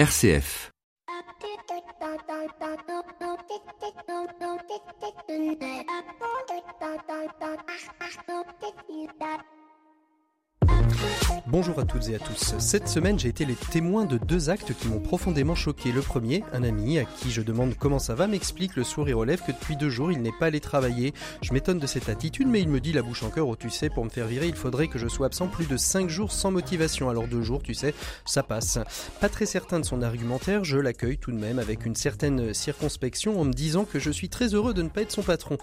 RCF. Bonjour à toutes et à tous. Cette semaine, j'ai été les témoins de deux actes qui m'ont profondément choqué. Le premier, un ami à qui je demande comment ça va m'explique le sourire aux lèvres que depuis deux jours, il n'est pas allé travailler. Je m'étonne de cette attitude, mais il me dit la bouche en cœur, oh tu sais, pour me faire virer, il faudrait que je sois absent plus de cinq jours sans motivation. Alors deux jours, tu sais, ça passe. Pas très certain de son argumentaire, je l'accueille tout de même avec une certaine circonspection en me disant que je suis très heureux de ne pas être son patron.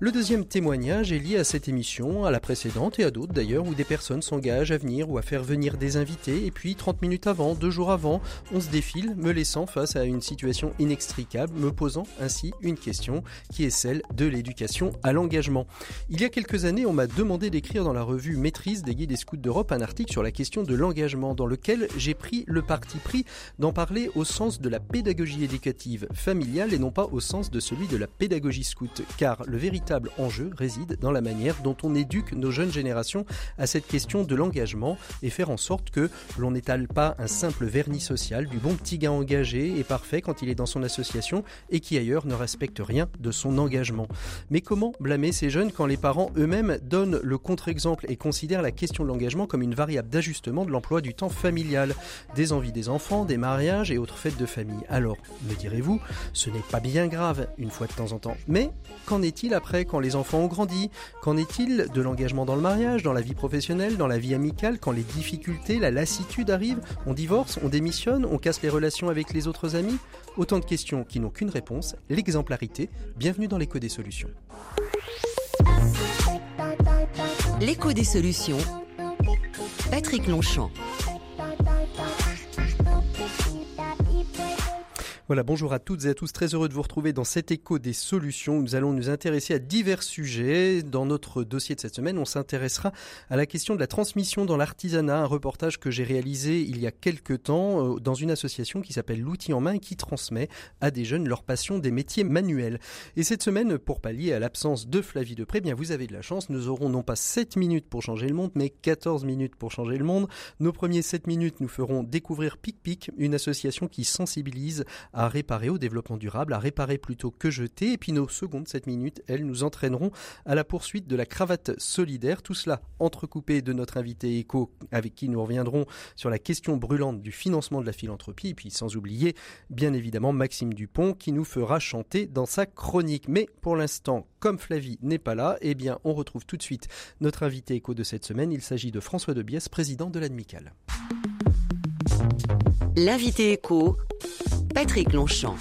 Le deuxième témoignage est lié à cette émission, à la précédente et à d'autres d'ailleurs, où des personnes s'engagent à venir ou à faire venir des invités et puis 30 minutes avant, deux jours avant, on se défile, me laissant face à une situation inextricable, me posant ainsi une question qui est celle de l'éducation à l'engagement. Il y a quelques années, on m'a demandé d'écrire dans la revue Maîtrise des guides des scouts d'Europe un article sur la question de l'engagement dans lequel j'ai pris le parti pris d'en parler au sens de la pédagogie éducative familiale et non pas au sens de celui de la pédagogie scout car le véritable enjeu réside dans la manière dont on éduque nos jeunes générations à cette question de l'engagement et faire en sorte que l'on n'étale pas un simple vernis social du bon petit gars engagé et parfait quand il est dans son association et qui ailleurs ne respecte rien de son engagement. Mais comment blâmer ces jeunes quand les parents eux-mêmes donnent le contre-exemple et considèrent la question de l'engagement comme une variable d'ajustement de l'emploi du temps familial, des envies des enfants, des mariages et autres fêtes de famille Alors, me direz-vous, ce n'est pas bien grave une fois de temps en temps. Mais qu'en est-il après quand les enfants ont grandi? Qu'en est-il de l'engagement dans le mariage, dans la vie professionnelle, dans la vie amicale, quand les difficultés, la lassitude arrivent On divorce, on démissionne, on casse les relations avec les autres amis Autant de questions qui n'ont qu'une réponse, l'exemplarité. Bienvenue dans l'écho des solutions. L'écho des solutions. Patrick Longchamp. Voilà, bonjour à toutes et à tous, très heureux de vous retrouver dans cet écho des solutions. Nous allons nous intéresser à divers sujets. Dans notre dossier de cette semaine, on s'intéressera à la question de la transmission dans l'artisanat, un reportage que j'ai réalisé il y a quelques temps euh, dans une association qui s'appelle L'outil en main et qui transmet à des jeunes leur passion des métiers manuels. Et cette semaine, pour pallier à l'absence de Flavie Depré, bien vous avez de la chance, nous aurons non pas 7 minutes pour changer le monde, mais 14 minutes pour changer le monde. Nos premiers 7 minutes nous feront découvrir Pic Pic, une association qui sensibilise réparer au développement durable, à réparer plutôt que jeter. Et puis nos secondes 7 minutes, elles nous entraîneront à la poursuite de la cravate solidaire. Tout cela entrecoupé de notre invité éco avec qui nous reviendrons sur la question brûlante du financement de la philanthropie. Et puis sans oublier bien évidemment Maxime Dupont qui nous fera chanter dans sa chronique. Mais pour l'instant, comme Flavie n'est pas là, eh bien on retrouve tout de suite notre invité éco de cette semaine. Il s'agit de François de Biès, président de l'Admical. L'invité éco Patrick Longchamp.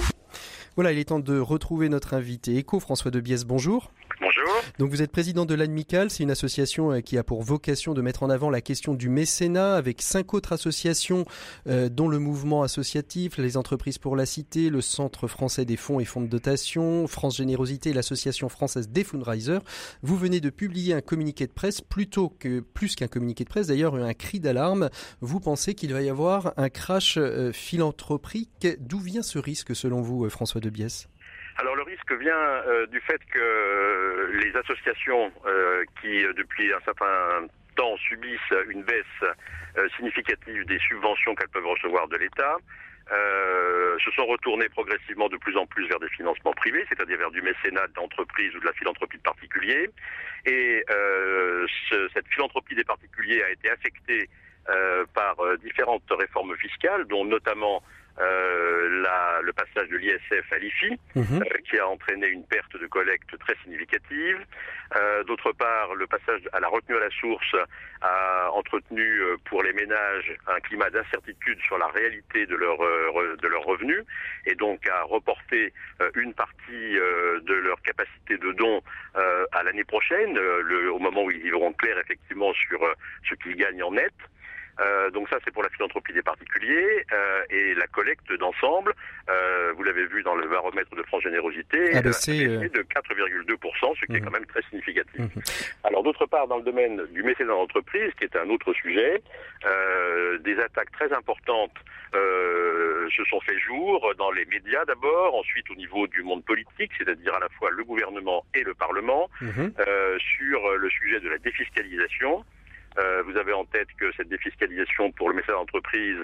Voilà, il est temps de retrouver notre invité éco, François de Biès, bonjour. Bonjour. Donc vous êtes président de l'Admical, c'est une association euh, qui a pour vocation de mettre en avant la question du mécénat avec cinq autres associations euh, dont le mouvement associatif, les entreprises pour la cité, le Centre français des fonds et fonds de dotation, France Générosité l'association française des Fundraisers. Vous venez de publier un communiqué de presse plutôt que plus qu'un communiqué de presse, d'ailleurs un cri d'alarme. Vous pensez qu'il va y avoir un crash euh, philanthropique? D'où vient ce risque selon vous, François de risque vient euh, du fait que euh, les associations euh, qui depuis un certain temps subissent une baisse significative des subventions qu'elles peuvent recevoir de l'État se sont retournées progressivement de plus en plus vers des financements privés, c'est-à-dire vers du mécénat d'entreprise ou de la philanthropie de particuliers. Et ce, cette philanthropie des particuliers a été affectée par différentes réformes fiscales, dont notamment euh, la, le passage de l'ISF à l'IFI, mhm. euh, qui a entraîné une perte de collecte très significative. Euh, D'autre part, le passage à la retenue à la source a entretenu euh, pour les ménages un climat d'incertitude sur la réalité de leurs de leurs revenus et donc a reporté une partie de leur capacité de don à l'année prochaine, le, au moment où ils y verront clair effectivement sur ce qu'ils gagnent en net. Euh, donc ça, c'est pour la philanthropie des particuliers euh, et la collecte d'ensemble. Euh, vous l'avez vu dans le baromètre de France Générosité, ah, de 4,2%, ce qui est mhm. quand même très significatif. Mhm. Alors d'autre part, dans le domaine du mécénat d'entreprise, qui est un autre sujet, des attaques très importantes se sont fait jour dans les médias d'abord, ensuite au niveau du monde politique, c'est-à-dire à la fois le gouvernement et le Parlement, mhm. sur le sujet de la défiscalisation. Vous avez en tête que cette défiscalisation pour le mécénat d'entreprise,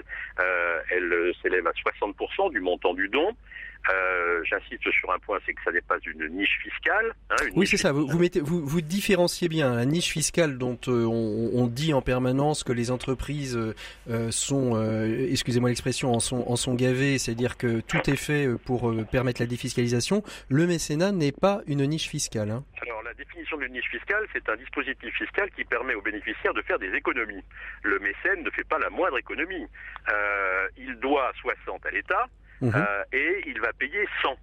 elle s'élève à 60% du montant du don. Euh, J'insiste sur un point, c'est que ça n'est pas une niche fiscale. Hein, oui, c'est ça. Vous, vous, mettez, vous, vous différenciez bien la niche fiscale dont euh, on, on, dit en permanence que les entreprises euh, sont, euh, excusez-moi l'expression, en sont, en sont gavées, c'est-à-dire que tout est fait pour euh, permettre la défiscalisation. Le mécénat n'est pas une niche fiscale. Hein. Alors la définition d'une niche fiscale, c'est un dispositif fiscal qui permet aux bénéficiaires de faire des économies. Le mécène ne fait pas la moindre économie. il doit 60 à l'État. Mhm. Euh, et il va payer 100.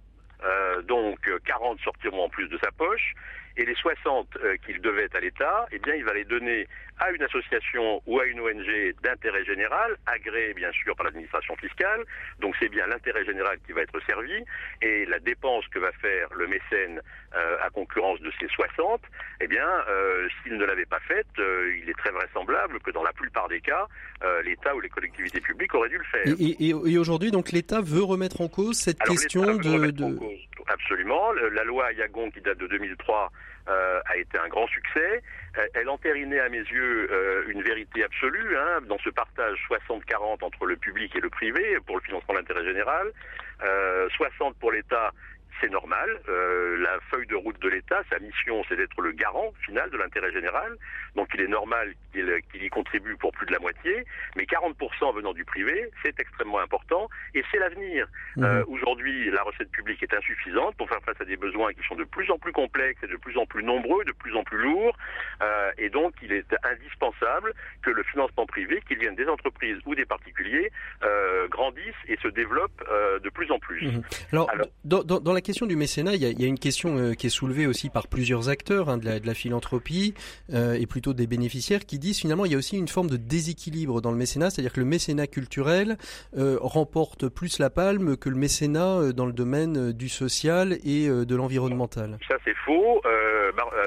Euh, donc 40 sortiront en plus de sa poche et les 60 euh, qu'il devait à l'État, eh bien, il va les donner à une association ou à une ONG d'intérêt général, agréée bien sûr par l'administration fiscale. Donc c'est bien l'intérêt général qui va être servi et la dépense que va faire le mécène euh, à concurrence de ces 60, eh bien, euh, s'il ne l'avait pas faite, euh, il est très vraisemblable que dans la plupart des cas, l'État ou les collectivités publiques auraient dû le faire. Et, et, et aujourd'hui, donc l'État veut remettre en cause cette Alors, question de, de... Absolument. La loi Yagon qui date de 2003 euh, a été un grand succès. Euh, elle entérinait à mes yeux euh, une vérité absolue hein, dans ce partage 60-40 entre le public et le privé pour le financement de l'intérêt général. 60 pour l'État c'est normal. Euh, la feuille de route de l'État, sa mission, c'est d'être le garant final de l'intérêt général. Donc il est normal qu'il y contribue pour plus de la moitié. Mais 40% venant du privé, c'est extrêmement important et c'est l'avenir. Mmh. Euh, Aujourd'hui, la recette publique est insuffisante pour faire face à des besoins qui sont de plus en plus complexes et de plus en plus nombreux, de plus en plus lourds. Euh, et donc il est indispensable que le financement privé, qu'il vienne des entreprises ou des particuliers, grandisse et se développe de plus en plus. Mmh. Alors, Alors dans, dans, dans la question du mécénat, il y a, il y a une question euh, qui est soulevée aussi par plusieurs acteurs hein, de, la, de, la, philanthropie euh, et plutôt des bénéficiaires qui disent finalement il y a aussi une forme de déséquilibre dans le mécénat, c'est-à-dire que le mécénat culturel euh, remporte plus la palme que le mécénat euh, dans le domaine euh, du social et de l'environnemental. Ça c'est faux.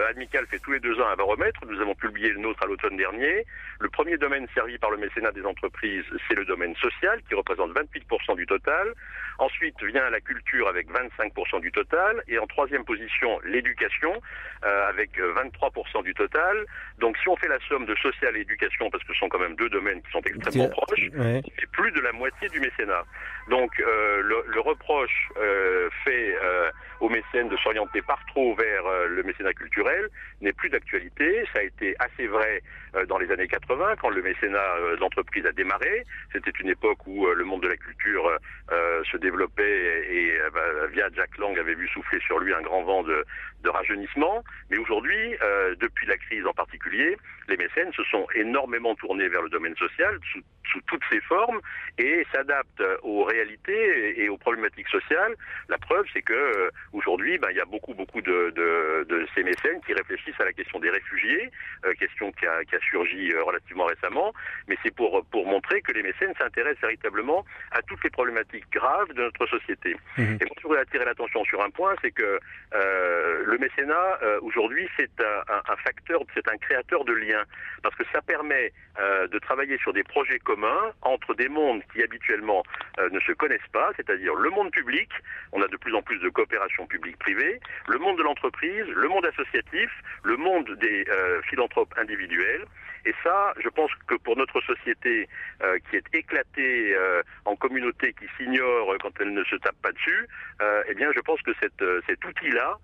Admical fait tous les deux ans un baromètre. Nous avons publié le nôtre à l'automne dernier. Le premier domaine servi par le mécénat des entreprises, c'est le domaine social qui représente 28% du total. Ensuite vient la culture avec 25% du total. Et en troisième position, l'éducation euh, avec 23% du total. Donc si on fait la somme de social et éducation, parce que ce sont quand même deux domaines qui sont extrêmement proches, ouais. c'est plus de la moitié du mécénat. Donc euh, le, le, reproche euh, fait euh, aux mécènes de s'orienter par trop vers euh, le mécénat culturel n'est plus d'actualité. Ça a été assez vrai euh, dans les années 80 quand le mécénat d'entreprise a démarré. C'était une époque où le monde de la culture se développait et, bah, via Jack Lang avait vu souffler sur lui un grand vent de, rajeunissement. Mais aujourd'hui, depuis la crise en particulier, les mécènes se sont énormément tournés vers le domaine social sous toutes ses formes et s'adaptent aux réalités et aux problématiques sociales. La preuve, c'est que euh, aujourd'hui, ben, il y a beaucoup, beaucoup de, de, de, ces mécènes qui réfléchissent à la question des réfugiés, euh, question qui a, qui a surgi euh, relativement récemment, mais c'est pour, pour montrer que les mécènes s'intéressent véritablement à toutes les problématiques graves de notre société. Mmh. Et moi, je voudrais attirer l'attention sur un point, c'est que euh, le mécénat, aujourd'hui, c'est un, un, un, facteur, c'est un créateur de liens, parce que ça permet de travailler sur des projets communs entre des mondes qui habituellement ne se connaissent pas, c'est-à-dire le monde public, on a de plus en plus de coopération publique-privée, le monde de l'entreprise, le monde associatif, le monde des euh, philanthropes individuels. Et ça, je pense que pour notre société euh, qui est éclatée euh, en communautés qui s'ignorent quand elle ne se tape pas dessus, eh bien, je pense que cette, cet outil-là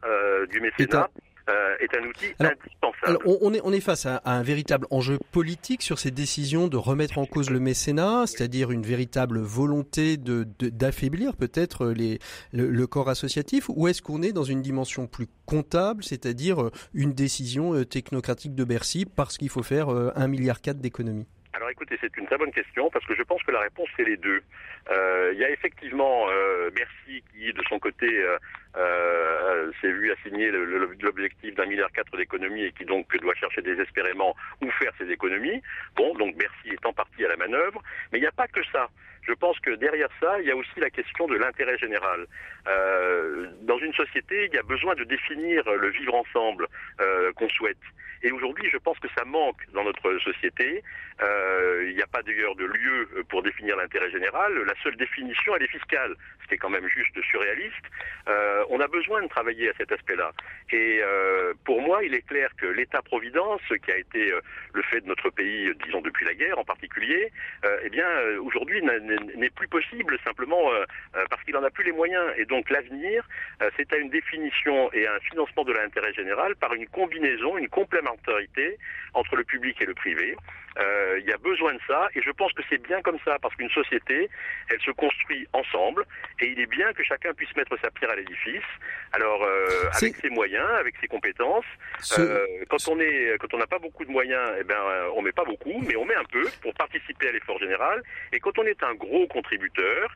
du mécénat euh, est un outil alors, indispensable. Alors on, est, on est face à, à, un véritable enjeu politique sur ces décisions de remettre en cause le mécénat, c'est-à-dire une véritable volonté de, d'affaiblir peut-être les, le, le, corps associatif, ou est-ce qu'on est dans une dimension plus comptable, c'est-à-dire euh, une décision euh, technocratique de Bercy parce qu'il faut faire un milliard quatre d'économies? Alors écoutez, c'est une très bonne question parce que je pense que la réponse c'est les deux. Euh, il y a effectivement euh, Bercy qui, de son côté, euh, euh s'est vu assigner l'objectif d'un milliard quatre d'économies et qui donc doit chercher désespérément où faire ses économies. Bon, donc Bercy est en partie à la manœuvre, mais il n'y a pas que ça. Je pense que derrière ça, il y a aussi la question de l'intérêt général. Euh, dans une société, il y a besoin de définir le vivre ensemble euh, qu'on souhaite. Et aujourd'hui, je pense que ça manque dans notre société. Euh, il n'y a pas d'ailleurs de lieu pour définir l'intérêt général. La seule définition, elle est fiscale, ce qui est quand même juste surréaliste. Euh, on a besoin de travailler à cet aspect-là. Et pour moi, il est clair que l'État-providence, qui a été le fait de notre pays, disons depuis la guerre en particulier, eh bien aujourd'hui n'est plus possible simplement parce qu'il n'en a plus les moyens. Et donc l'avenir, c'est à une définition et à un financement de l'intérêt général par une combinaison, une complémentarité entre le public et le privé. Euh, il y a besoin de ça et je pense que c'est bien comme ça parce qu'une société, elle se construit ensemble et il est bien que chacun puisse mettre sa pierre à l'édifice. Alors euh, avec ses moyens, avec ses compétences. Euh, quand on est, quand on n'a pas beaucoup de moyens, eh ben on met pas beaucoup, mais on met un peu pour participer à l'effort général. Et quand on est un gros contributeur,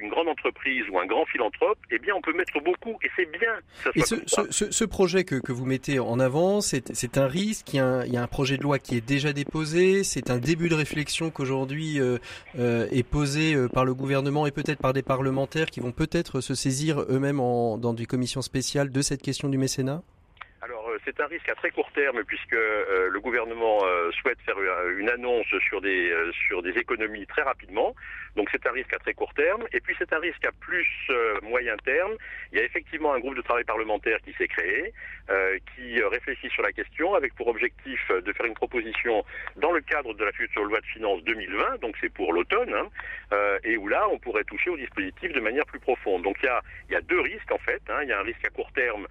une grande entreprise ou un grand philanthrope, eh bien on peut mettre beaucoup et c'est bien. et ce, ce, ce, projet que, que vous mettez en avant, c'est un risque. Il y, a il y a un projet de loi qui est déjà déposé c'est un début de réflexion qu'aujourd'hui euh, euh, est posé euh, par le gouvernement et peut-être par des parlementaires qui vont peut-être se saisir eux-mêmes dans des commissions spéciales de cette question du mécénat? C'est un risque à très court terme puisque euh, le gouvernement euh, souhaite faire une annonce sur des euh, sur des économies très rapidement. Donc c'est un risque à très court terme. Et puis c'est un risque à plus moyen terme. Il y a effectivement un groupe de travail parlementaire qui s'est créé, qui réfléchit sur la question avec pour objectif de faire une proposition dans le cadre de la future loi de finances 2020. Donc c'est pour l'automne, hein, et où là on pourrait toucher au dispositif de manière plus profonde. Donc il y a il y a deux risques en fait. Hein. Il y a un risque à court terme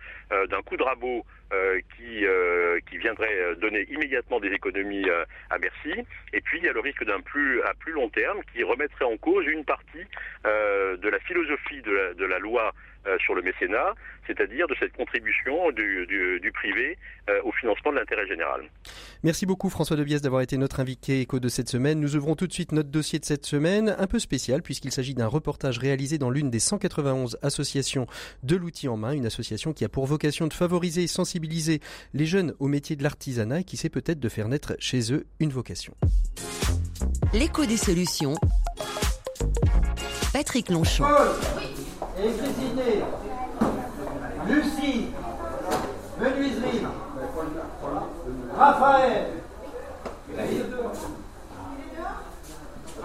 d'un coup de rabot euh, qui, euh, qui viendrait euh, donner immédiatement des économies à Bercy. Et puis il y a le risque d'un plus à plus long terme qui remettrait cause une partie de la philosophie de la, de la loi euh, sur le mécénat, c'est-à-dire de cette contribution du, du, privé euh, au financement de l'intérêt général. Merci beaucoup François Debiès d'avoir été notre invité écho de cette semaine. Nous ouvrons tout de suite notre dossier de cette semaine, un peu spécial puisqu'il s'agit d'un reportage réalisé dans l'une des 191 associations de l'outil en main, une association qui a pour vocation de favoriser et sensibiliser les jeunes au métier de l'artisanat et qui sait peut-être de faire naître chez eux une vocation. L'écho des solutions. Patrick Longchamp électricité, Lucie, menuiserie, Raphaël,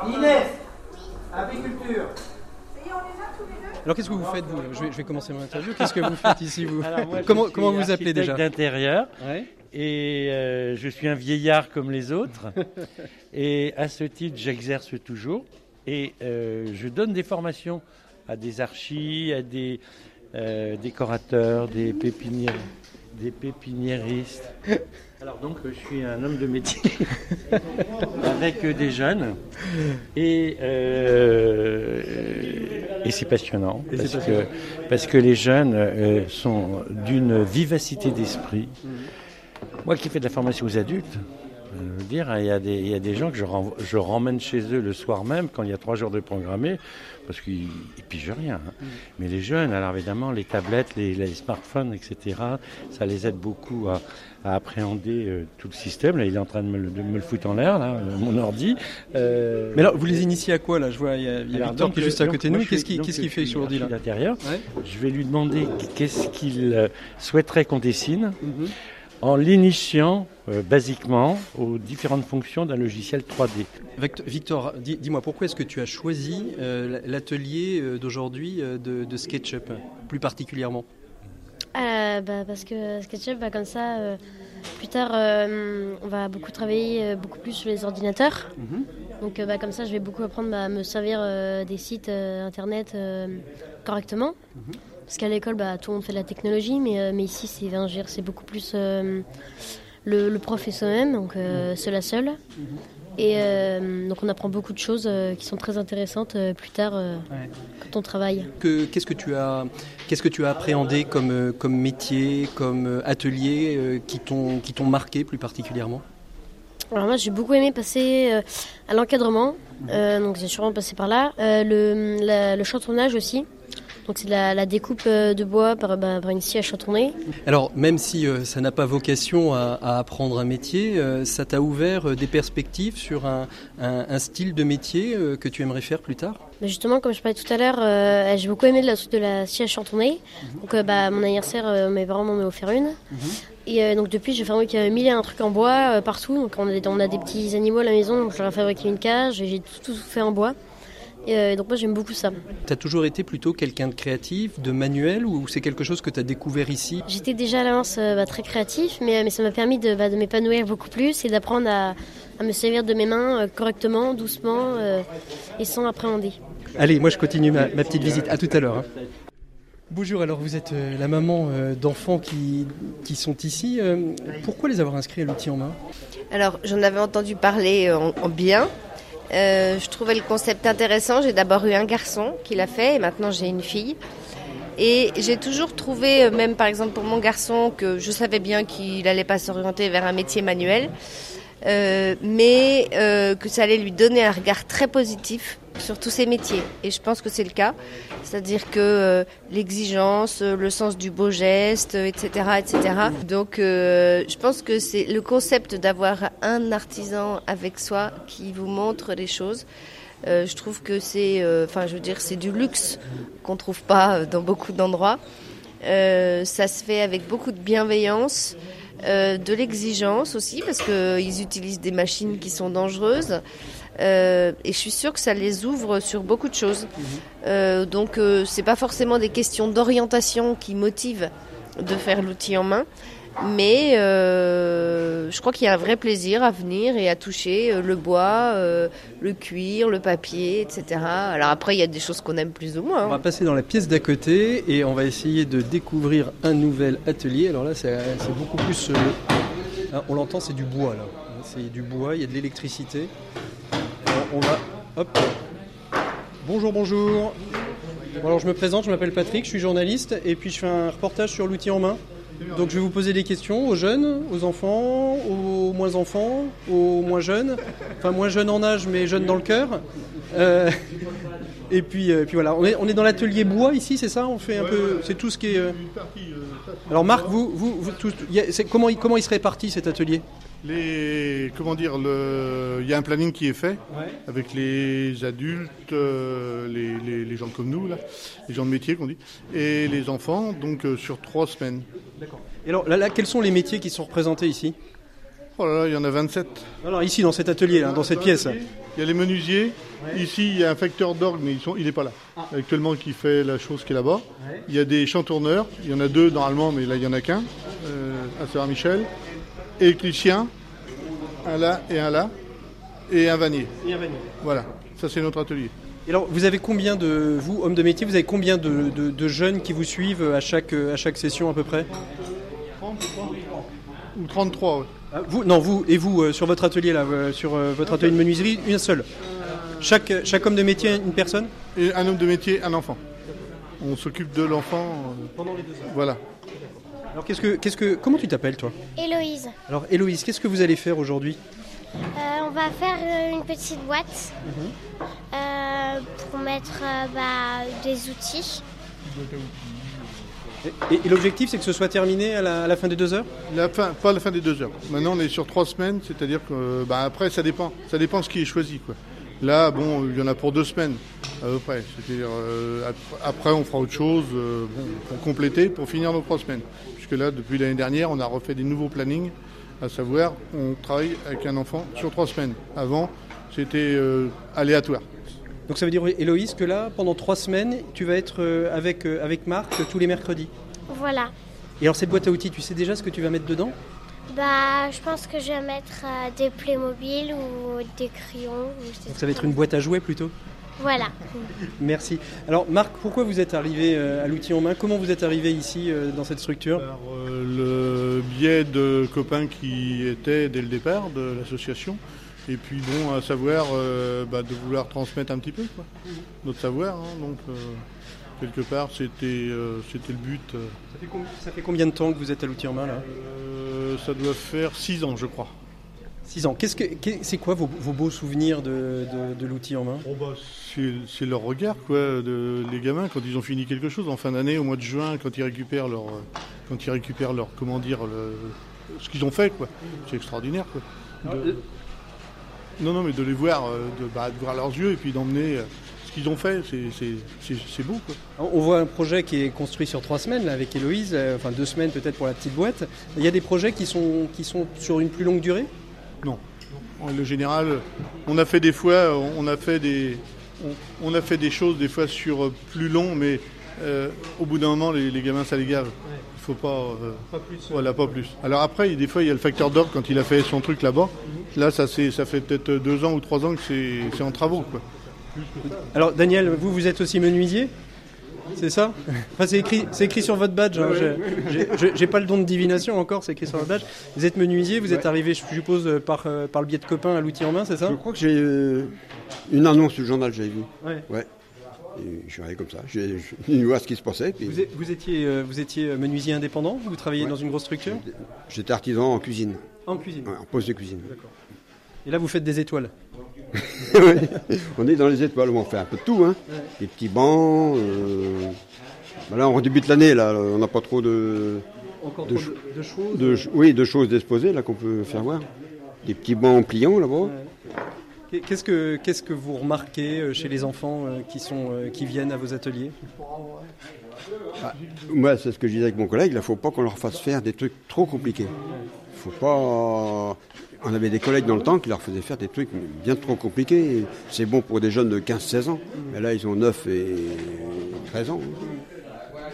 Inès, apiculture. Alors qu'est-ce que vous faites vous? Je vais, je vais, commencer mon interview. Qu'est-ce que vous faites ici vous? Comment, comment vous appelez déjà? d'intérieur. Et euh, je suis un vieillard comme les autres. et à ce titre, j'exerce toujours. Et euh, je donne des formations à des archis, à des euh, décorateurs, des pépinières, des pépiniéristes. Alors donc je suis un homme de métier avec des jeunes et, euh, et c'est passionnant parce, Que, parce que les jeunes sont d'une vivacité d'esprit. Moi qui fais de la formation aux adultes, dire, il y, a des, il y a des gens que je, je ramène chez eux le soir même quand il y a trois jours de programmé parce qu'ils ne pigent rien. Hein. Mm. Mais les jeunes, alors évidemment, les tablettes, les, smartphones, etc., ça les aide beaucoup à, appréhender euh, tout le système. Là, il est en train de me, le foutre en l'air, là, euh, mon ordi. Euh, Mais alors, vous les initiez à quoi là? Je vois, il y a, Victor qui est juste à côté de nous. Qu'est-ce qu'il qu fait sur l'ordi là L'intérieur. Je vais lui demander qu'est-ce qu'il souhaiterait qu'on dessine. Mm-hmm en l'initiant euh, basiquement aux différentes fonctions d'un logiciel 3D. Victor, dis-moi, pourquoi est-ce que tu as choisi euh, l'atelier euh, d'aujourd'hui de, SketchUp, plus particulièrement? Bah, Parce que SketchUp, bah, comme ça, plus tard, on va beaucoup travailler beaucoup plus sur les ordinateurs. Mhm. Donc bah, comme ça, je vais beaucoup apprendre à me servir des sites Internet correctement. Mhm. Parce qu'à l'école, bah, tout le monde fait de la technologie, mais, euh, mais ici, c'est, c'est beaucoup plus euh, le, prof et soi-même, donc euh, mhm. seul à seul. Mhm. Et donc on apprend beaucoup de choses qui sont très intéressantes plus tard quand on travaille. Que, qu'est-ce, que tu as, qu'est-ce que tu as appréhendé comme, comme métier, comme atelier qui, t'ont, qui t'ont marqué plus particulièrement? Alors moi j'ai beaucoup aimé passer à l'encadrement, mhm. donc j'ai sûrement passé par là. le, le chantonnage aussi, donc c'est la, la, découpe euh, de bois par, bah, par une scie à chantonner. Alors même si euh, ça n'a pas vocation à, à, apprendre un métier, euh, ça t'a ouvert des perspectives sur un, un, un style de métier que tu aimerais faire plus tard? Bah, Justement, comme je parlais tout à l'heure, j'ai beaucoup aimé de la, de la scie à chantonner. Mhm. Donc bah, mon anniversaire, mes parents m'en ont offert une. Mhm. Et donc depuis, j'ai fabriqué mille et un trucs en bois partout. Donc on a, on a, des petits animaux à la maison, donc je leur ai fabriqué une cage, j'ai tout, tout fait en bois. Et euh, donc moi j'aime beaucoup ça. Tu as toujours été plutôt quelqu'un de créatif, de manuel, ou c'est quelque chose que tu as découvert ici? J'étais déjà à l'avance euh, bah, très créatif, mais, mais ça m'a permis de, bah, de m'épanouir beaucoup plus et d'apprendre à, à me servir de mes mains euh, correctement, doucement euh, et sans appréhender. Allez, moi je continue ma, ma petite visite. À tout à l'heure. hein. Bonjour, alors vous êtes euh, la maman euh, d'enfants qui, qui sont ici. Euh, pourquoi les avoir inscrits à l'outil en main? Alors, j'en avais entendu parler en, en bien. Euh, je trouvais le concept intéressant. J'ai d'abord eu un garçon qui l'a fait et maintenant j'ai une fille. Et j'ai toujours trouvé, euh, même par exemple pour mon garçon, que je savais bien qu'il n'allait pas s'orienter vers un métier manuel, euh, mais euh, que ça allait lui donner un regard très positif sur tous ces métiers. Et je pense que c'est le cas. C'est-à-dire que euh, l'exigence, euh, le sens du beau geste, etc., etc. Donc, euh, je pense que c'est le concept d'avoir un artisan avec soi qui vous montre les choses. Je trouve que c'est, enfin, je veux dire, c'est du luxe qu'on trouve pas dans beaucoup d'endroits. Ça se fait avec beaucoup de bienveillance, euh, de l'exigence aussi, parce qu'ils utilisent des machines qui sont dangereuses. Euh, et je suis sûre que ça les ouvre sur beaucoup de choses. Euh, donc, euh, c'est pas forcément des questions d'orientation qui motivent de faire l'outil en main, mais euh, je crois qu'il y a un vrai plaisir à venir et à toucher euh, le bois, euh, le cuir, le papier, etc. Alors après, il y a des choses qu'on aime plus ou moins. On hein. va passer dans la pièce d'à côté et on va essayer de découvrir un nouvel atelier. Alors là, c'est beaucoup plus. euh, ah, on l'entend, c'est du bois là. C'est du bois, il y a de l'électricité. On va. Hop. Bonjour, bonjour. Bon, alors je me présente, je m'appelle Patrick, je suis journaliste et puis je fais un reportage sur l'outil en main. Donc je vais vous poser des questions aux jeunes, aux enfants, aux moins enfants, aux moins jeunes, enfin moins jeunes en âge mais jeunes dans le cœur. Euh, et puis, euh, puis voilà, on est, on est dans l'atelier bois ici, c'est ça? On fait un peu, c'est tout ce qui est. euh, Alors Marc, vous, vous, vous y a- comment, il- comment il se répartit cet atelier? Les, comment dire, le, il y a un planning qui est fait avec les adultes, euh, les, les- les gens comme nous, là, les gens de métier qu'on dit, et les enfants, donc euh, sur trois semaines. Et alors là, là, quels sont les métiers qui sont représentés ici? Oh là là, il y en a 27. Alors ici, dans cet atelier, là, dans cette pièce. Il y a les menuisiers. Ici, il y a un facteur d'orgue, mais ils sont, il n'est pas là. Actuellement, qui fait la chose qui est là-bas. Il y a des chantourneurs. Il y en a deux normalement, mais là, il n'y en a qu'un. Euh, à Saint-Michel. Électricien. Un là et un là. Et un vannier. Voilà. Ça, c'est notre atelier. Et alors, vous avez combien de, vous, hommes de métier, vous avez combien de, de- de jeunes qui vous suivent à chaque, à chaque session à peu près? 30, Ou 33, ouais. Ah, Vous, non, vous et vous euh, sur votre atelier là, euh, sur euh, votre atelier de menuiserie, une seule. Chaque, chaque homme de métier, une personne? Et un homme de métier, un enfant. On s'occupe de l'enfant. euh, Pendant les deux heures. Voilà. Alors qu'est-ce que, qu'est-ce que, comment tu t'appelles toi? Héloïse, Alors Héloïse, qu'est-ce que vous allez faire aujourd'hui? euh, on va faire euh, une petite boîte euh, pour mettre euh, bah, des outils. Et, et- et l'objectif, c'est que ce soit terminé à la, à la fin des deux heures? La fin, pas la fin des deux heures. Maintenant, on est sur trois semaines, c'est-à-dire que, euh, bah, après, ça dépend. Ça dépend de ce qui est choisi, quoi. Là, bon, il y en a pour deux semaines, à peu près. C'est-à-dire, euh, ap- après, on fera autre chose, euh, bon, pour compléter, pour finir nos trois semaines. Puisque là, depuis l'année dernière, on a refait des nouveaux plannings, à savoir, on travaille avec un enfant sur trois semaines. Avant, c'était euh, aléatoire. Donc ça veut dire, Héloïse, que là, pendant trois semaines, tu vas être euh, avec, euh, avec Marc tous les mercredis. Voilà. Et alors cette boîte à outils, tu sais déjà ce que tu vas mettre dedans? Bah, je pense que je vais mettre euh, des Playmobil ou des crayons. ou Donc ça va être une boîte à jouets plutôt? Voilà. Merci. Alors Marc, pourquoi vous êtes arrivé euh, à l'outil en main? Comment vous êtes arrivé ici euh, dans cette structure? Par euh, le biais de copains qui étaient dès le départ de l'association. Et puis bon, à savoir euh, bah, de vouloir transmettre un petit peu quoi, notre savoir. hein. donc euh, quelque part, c'était euh, c'était le but. ça fait, ça fait combien de temps que vous êtes à l'outil en main là? Euh, ça doit faire six ans, je crois. Six ans. Qu'est-ce que, qu'est- c'est quoi vos, vos beaux souvenirs de, de- de l'outil en main? C'est c'est leur regard, quoi, de, les gamins quand ils ont fini quelque chose en fin d'année, au mois de juin, quand ils récupèrent leur, euh, quand ils récupèrent leur, comment dire, le- ce qu'ils ont fait, quoi. C'est extraordinaire, quoi. De- Non, non, mais de les voir, euh, de, bah, de voir leurs yeux et puis d'emmener euh, ce qu'ils ont fait, c'est- c'est c'est- c'est beau, quoi. On voit un projet qui est construit sur trois semaines là, avec Héloïse, euh, enfin deux semaines peut-être pour la petite boîte. Il y a des projets qui sont, qui sont sur une plus longue durée? Non. En le général, on a fait des fois, on a fait des, on, on a fait des choses des fois sur euh, plus long, mais euh, au bout d'un moment, les, les gamins, ça les gave. Il faut pas. euh, Pas plus. voilà, pas plus. Alors après, des fois, il y a le facteur d'ordre quand il a fait son truc là-bas. Là, ça, c'est- ça fait peut-être deux ans ou trois ans que c'est c'est en travaux. Quoi. Alors Daniel, vous, vous êtes aussi menuisier? C'est ça Enfin, c'est écrit, c'est écrit sur votre badge. hein. J'ai- pas le don de divination encore, c'est écrit sur votre badge. Vous êtes menuisier, vous êtes arrivé, je suppose, euh, par, euh, par le biais de copains à l'outil en main, c'est ça Je crois que j'ai euh, une annonce du journal, j'avais vu. Ouais. Ouais. Et je suis arrivé comme ça. J'ai voir ce qui se passait. Puis Vous, vous étiez, euh, vous étiez menuisier indépendant Vous travailliez Ouais. dans une grosse structure J'étais artisan en cuisine, En cuisine. en poste de cuisine. Et là, vous faites des étoiles. On est dans les étoiles, on fait un peu de tout. Hein. Des petits bancs. euh, bah là, on débute l'année, là. On n'a pas trop de, Encore De trop de, de choses. de, ch- oui, de choses disposées là qu'on peut faire voir. Des petits bancs pliants là-bas. Qu'est- Qu'est-ce que, qu'est-ce que vous remarquez euh, chez les enfants euh, qui, sont, euh, qui viennent à vos ateliers? Moi, c'est ce que je disais avec mon collègue. Il ne faut pas qu'on leur fasse faire des trucs trop compliqués. faut pas. On avait des collègues dans le temps qui leur faisaient faire des trucs bien trop compliqués. C'est bon pour des jeunes de 15-16 ans. Mais là, ils ont 9 et 13 ans.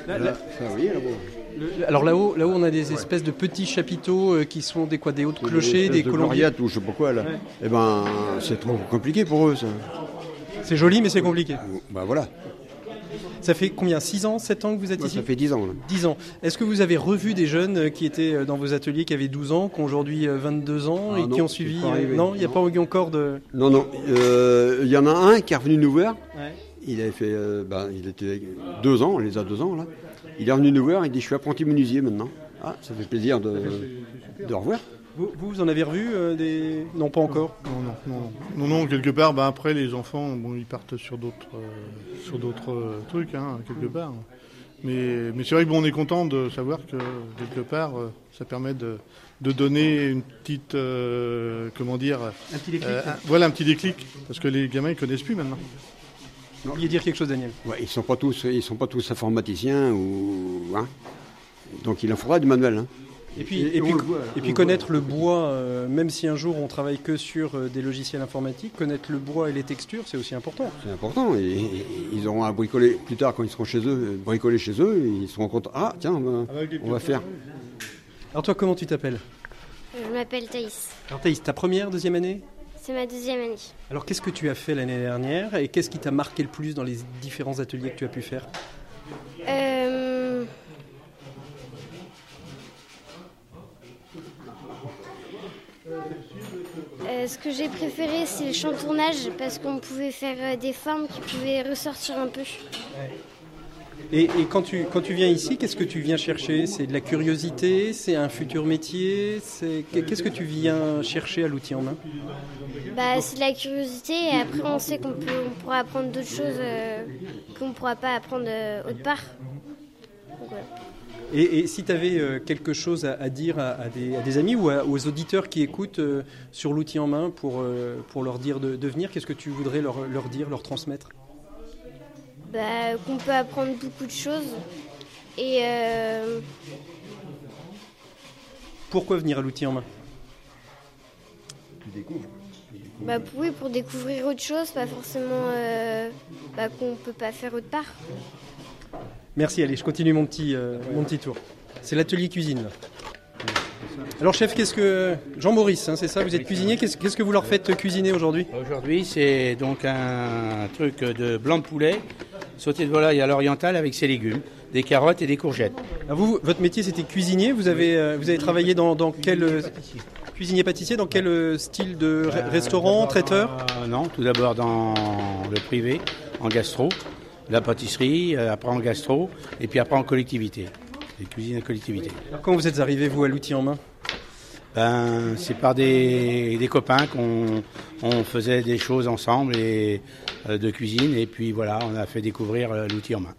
Là- Là, ça, le- alors là-haut, là-haut, on a des espèces de petits chapiteaux euh, qui sont des quoi, des hauts de clochers, des espèces de colombiers. ou je sais pas quoi là. Ouais. Eh ben, c'est trop compliqué pour eux ça. C'est joli, mais c'est compliqué. Bah voilà. Ça fait combien 6 ans, 7 ans que vous êtes ici ça fait 10 ans là. 10 ans. Est-ce que vous avez revu des jeunes euh, qui étaient euh, dans vos ateliers, qui avaient 12 ans, qui ont aujourd'hui euh, 22 ans Ah et qui ont suivi c'est pas euh, arrivé. Non, il n'y a pas eu encore de. Non, non. euh, Il y en a un qui est revenu nous voir. Ouais. Il avait fait, euh, ben, il était deux ans, on les a deux ans là. Il est revenu nous voir, il dit je suis apprenti menuisier maintenant. Ah, ça fait plaisir de, de revoir. Vous, vous, en avez revu euh, des. Non, pas encore. Non, non, non, non, non, quelque part, bah, après, les enfants, bon, ils partent sur d'autres euh, sur d'autres euh, trucs, hein, quelque part. Mais, mais c'est vrai que bon, on est content de savoir que, quelque part, euh, ça permet de, de donner une petite, euh, comment dire, Un petit déclic. euh, un- voilà, un petit déclic, parce que les gamins, ils connaissent plus maintenant. Vous vouliez dire quelque chose, Daniel? Ouais, ils sont pas tous, ils sont pas tous informaticiens ou, hein. Donc il en faudra du manuel. Hein. Et puis, Et- et voit, et connaître le bois, euh, même si un jour on travaille que sur euh, des logiciels informatiques, connaître le bois et les textures, c'est aussi important. C'est important. Et, et- ils auront à bricoler plus tard quand ils seront chez eux, euh, bricoler chez eux, et ils seront contents. Ah tiens, on va, on va faire. Alors toi, comment tu t'appelles? Je m'appelle Thaïs. Alors Thaïs, ta première, deuxième année? C'est ma deuxième année. Alors qu'est-ce que tu as fait l'année dernière et qu'est-ce qui t'a marqué le plus dans les différents ateliers que tu as pu faire? Euh, euh, ce que j'ai préféré, c'est le chantournage parce qu'on pouvait faire euh, des formes qui pouvaient ressortir un peu. Et, et quand, tu, quand tu viens ici, qu'est-ce que tu viens chercher? C'est de la curiosité? C'est un futur métier? C'est Qu'est-ce que tu viens chercher à l'outil en main? Bah, c'est de la curiosité et après on sait qu'on pourra apprendre d'autres choses euh, qu'on ne pourra pas apprendre euh, autre part. Et, et si tu avais quelque chose à, à dire à, à des, à des amis ou à- aux auditeurs qui écoutent euh, sur l'outil en main pour, euh, pour leur dire de, de venir, qu'est-ce que tu voudrais leur, leur dire, leur transmettre? Bah, qu'on peut apprendre beaucoup de choses et euh, Pourquoi venir à l'outil en main? Bah, pour- oui, pour découvrir autre chose, pas forcément euh, bah, qu'on peut pas faire autre part. Merci, allez, je continue mon petit, euh, mon petit tour. C'est l'atelier cuisine. là. Alors chef, qu'est-ce que... Jean-Maurice, hein, c'est ça, vous êtes cuisinier, qu'est-ce qu'est-ce que vous leur faites cuisiner aujourd'hui? Aujourd'hui, c'est donc un truc de blanc de poulet, sauté de volaille à l'oriental avec ses légumes, des carottes et des courgettes. Alors vous, votre métier c'était cuisinier, vous avez, euh, vous avez travaillé dans, dans quel... euh, Cuisinier pâtissier, dans quel euh, style de re- restaurant, traiteur? Euh, Non, tout d'abord dans le privé, en gastro, la pâtisserie, euh, après en gastro, et puis après en collectivité, les cuisines de collectivité. Alors, Quand vous êtes arrivé, vous, à l'outil en main? Ben, c'est par des, des copains qu'on on faisait des choses ensemble et, euh, de cuisine, et puis voilà, on a fait découvrir euh, l'outil en main.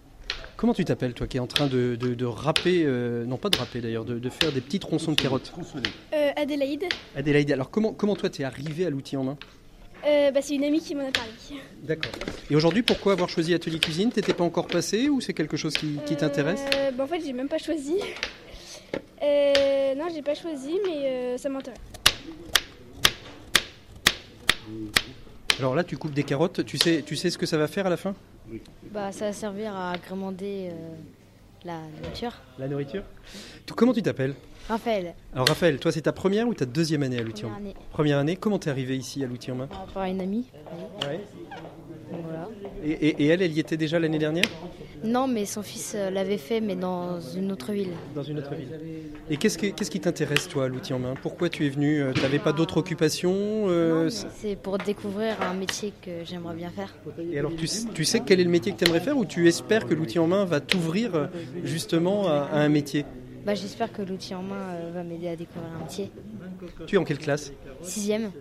Comment tu t'appelles, toi, qui est en train de, de, de râper, euh, non pas de râper d'ailleurs, de, de faire des petits tronçons de carottes? Euh, Adélaïde, Adélaïde, alors comment, comment toi t'es arrivé à l'outil en main? Euh, bah, c'est une amie qui m'en a parlé. D'accord. Et aujourd'hui, pourquoi avoir choisi Atelier Cuisine? T'étais pas encore passé ou c'est quelque chose qui, qui t'intéresse? Euh, bah, en fait, j'ai même pas choisi. Euh, non, j'ai pas choisi, mais euh, ça m'intéresse. Alors là, tu coupes des carottes. Tu sais, tu sais ce que ça va faire à la fin? Bah, ça va servir à agrémenter euh, la nourriture. La nourriture? Tu- Comment tu t'appelles? Raphaël, Alors Raphaël, toi c'est ta première ou ta deuxième année à l'outil en main Première année. Première année. Comment t'es arrivé ici à l'outil en main par rapport à une amie. Ouais. Donc, voilà. et, et- et elle, elle y était déjà l'année dernière? Non, mais son fils euh, l'avait fait, mais dans une autre ville. Dans une autre ville. Et qu'est-ce qui, qu'est-ce qui t'intéresse toi à l'outil en main Pourquoi tu es venu Euh, T'avais pas d'autre occupation euh, c'est- C'est pour découvrir un métier que j'aimerais bien faire. Et alors tu, sais quel est le métier que tu aimerais faire ou tu espères que l'outil en main va t'ouvrir justement à, à un métier? Bah, J'espère que l'outil en main euh, va m'aider à découvrir un métier. Tu es en quelle classe? Sixième.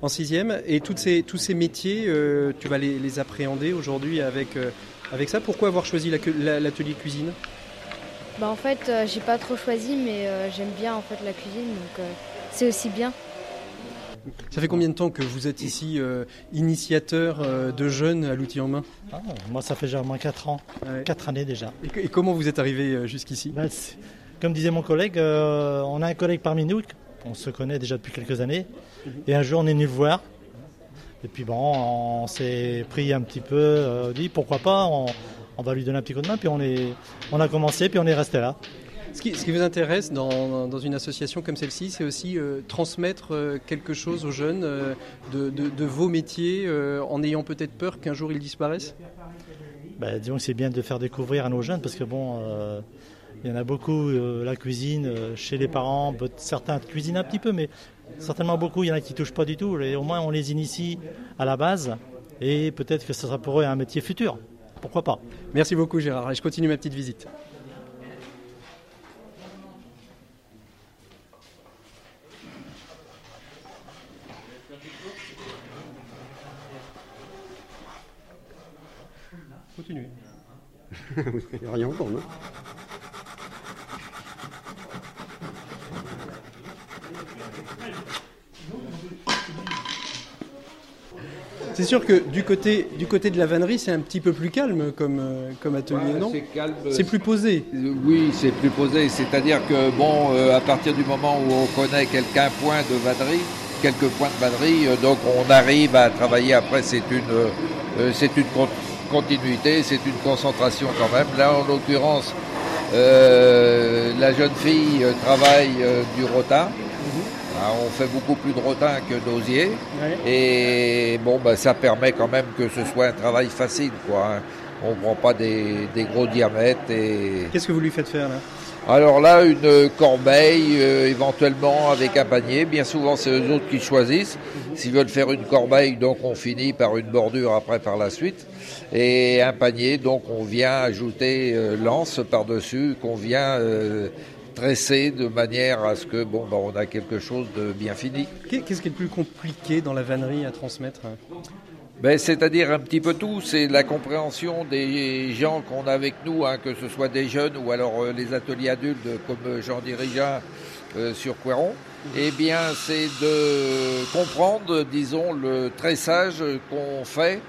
En sixième. Et toutes ces, tous ces métiers, euh, tu vas les, les appréhender aujourd'hui avec, euh, avec ça? Pourquoi avoir choisi la cu- la- l'atelier cuisine? Bah, en fait, euh, j'ai pas trop choisi, mais euh, j'aime bien en fait la cuisine, donc euh, c'est aussi bien. Ça fait combien de temps que vous êtes ici euh, initiateur euh, de jeunes à l'outil en main? Ah, moi, ça fait déjà au moins 4 ans. 4 années déjà. et, comment vous êtes arrivé euh, jusqu'ici? Bah, Comme disait mon collègue, euh, on a un collègue parmi nous, on se connaît déjà depuis quelques années. Et un jour, on est venu le voir. Et puis bon, on s'est pris un petit peu, euh, dit pourquoi pas, on, on va lui donner un petit coup de main. Puis on, est, on a commencé, puis on est resté là. Ce qui, ce qui vous intéresse dans, dans une association comme celle-ci, c'est aussi euh, transmettre euh, quelque chose aux jeunes euh, de, de- de vos métiers en ayant peut-être peur qu'un jour ils disparaissent? Bah, disons que c'est bien de faire découvrir à nos jeunes parce que bon, il y en a beaucoup, euh, la cuisine euh, chez les parents, certains cuisinent un petit peu, mais certainement beaucoup, il y en a qui touchent pas du tout. Et au moins, on les initie à la base et peut-être que ce sera pour eux un métier futur. Pourquoi pas Merci beaucoup Gérard, et je continue ma petite visite. Continuez. Il n'y a rien encore, non? C'est sûr que du côté, du côté de la vannerie, c'est un petit peu plus calme comme, euh, comme atelier, Ouais, non c'est calme. C'est plus posé. Euh, Oui, c'est plus posé. C'est-à-dire que, bon, euh, à partir du moment où on connaît quelqu'un point de vannerie, quelques points de vannerie, euh, donc on arrive à travailler. Après, c'est une, euh, c'est une con- continuité, c'est une concentration quand même. Là, en l'occurrence, la jeune fille travaille du rotin. Ah, on fait beaucoup plus de rotin que d'osier. Et bon, bah, ça permet quand même que ce soit un travail facile. Quoi, hein. On ne prend pas des, des gros diamètres. Et... Qu'est-ce que vous lui faites faire là? Alors là, une corbeille, euh, éventuellement avec un panier. Bien souvent, c'est eux autres qui choisissent. S'ils veulent faire une corbeille, donc on finit par une bordure après par la suite. Et un panier, donc on vient ajouter euh, l'anse par-dessus, qu'on vient euh, tresser de manière à ce que bon, bah, on a quelque chose de bien fini. Qu'est- Qu'est-ce qui est le plus compliqué dans la vannerie à transmettre? Ben, C'est-à-dire un petit peu tout, c'est la compréhension des gens qu'on a avec nous, hein, que ce soit des jeunes ou alors euh, les ateliers adultes comme euh, Jean Dirigeant euh, sur Couéron. Eh bien, c'est de comprendre, disons, le tressage qu'on fait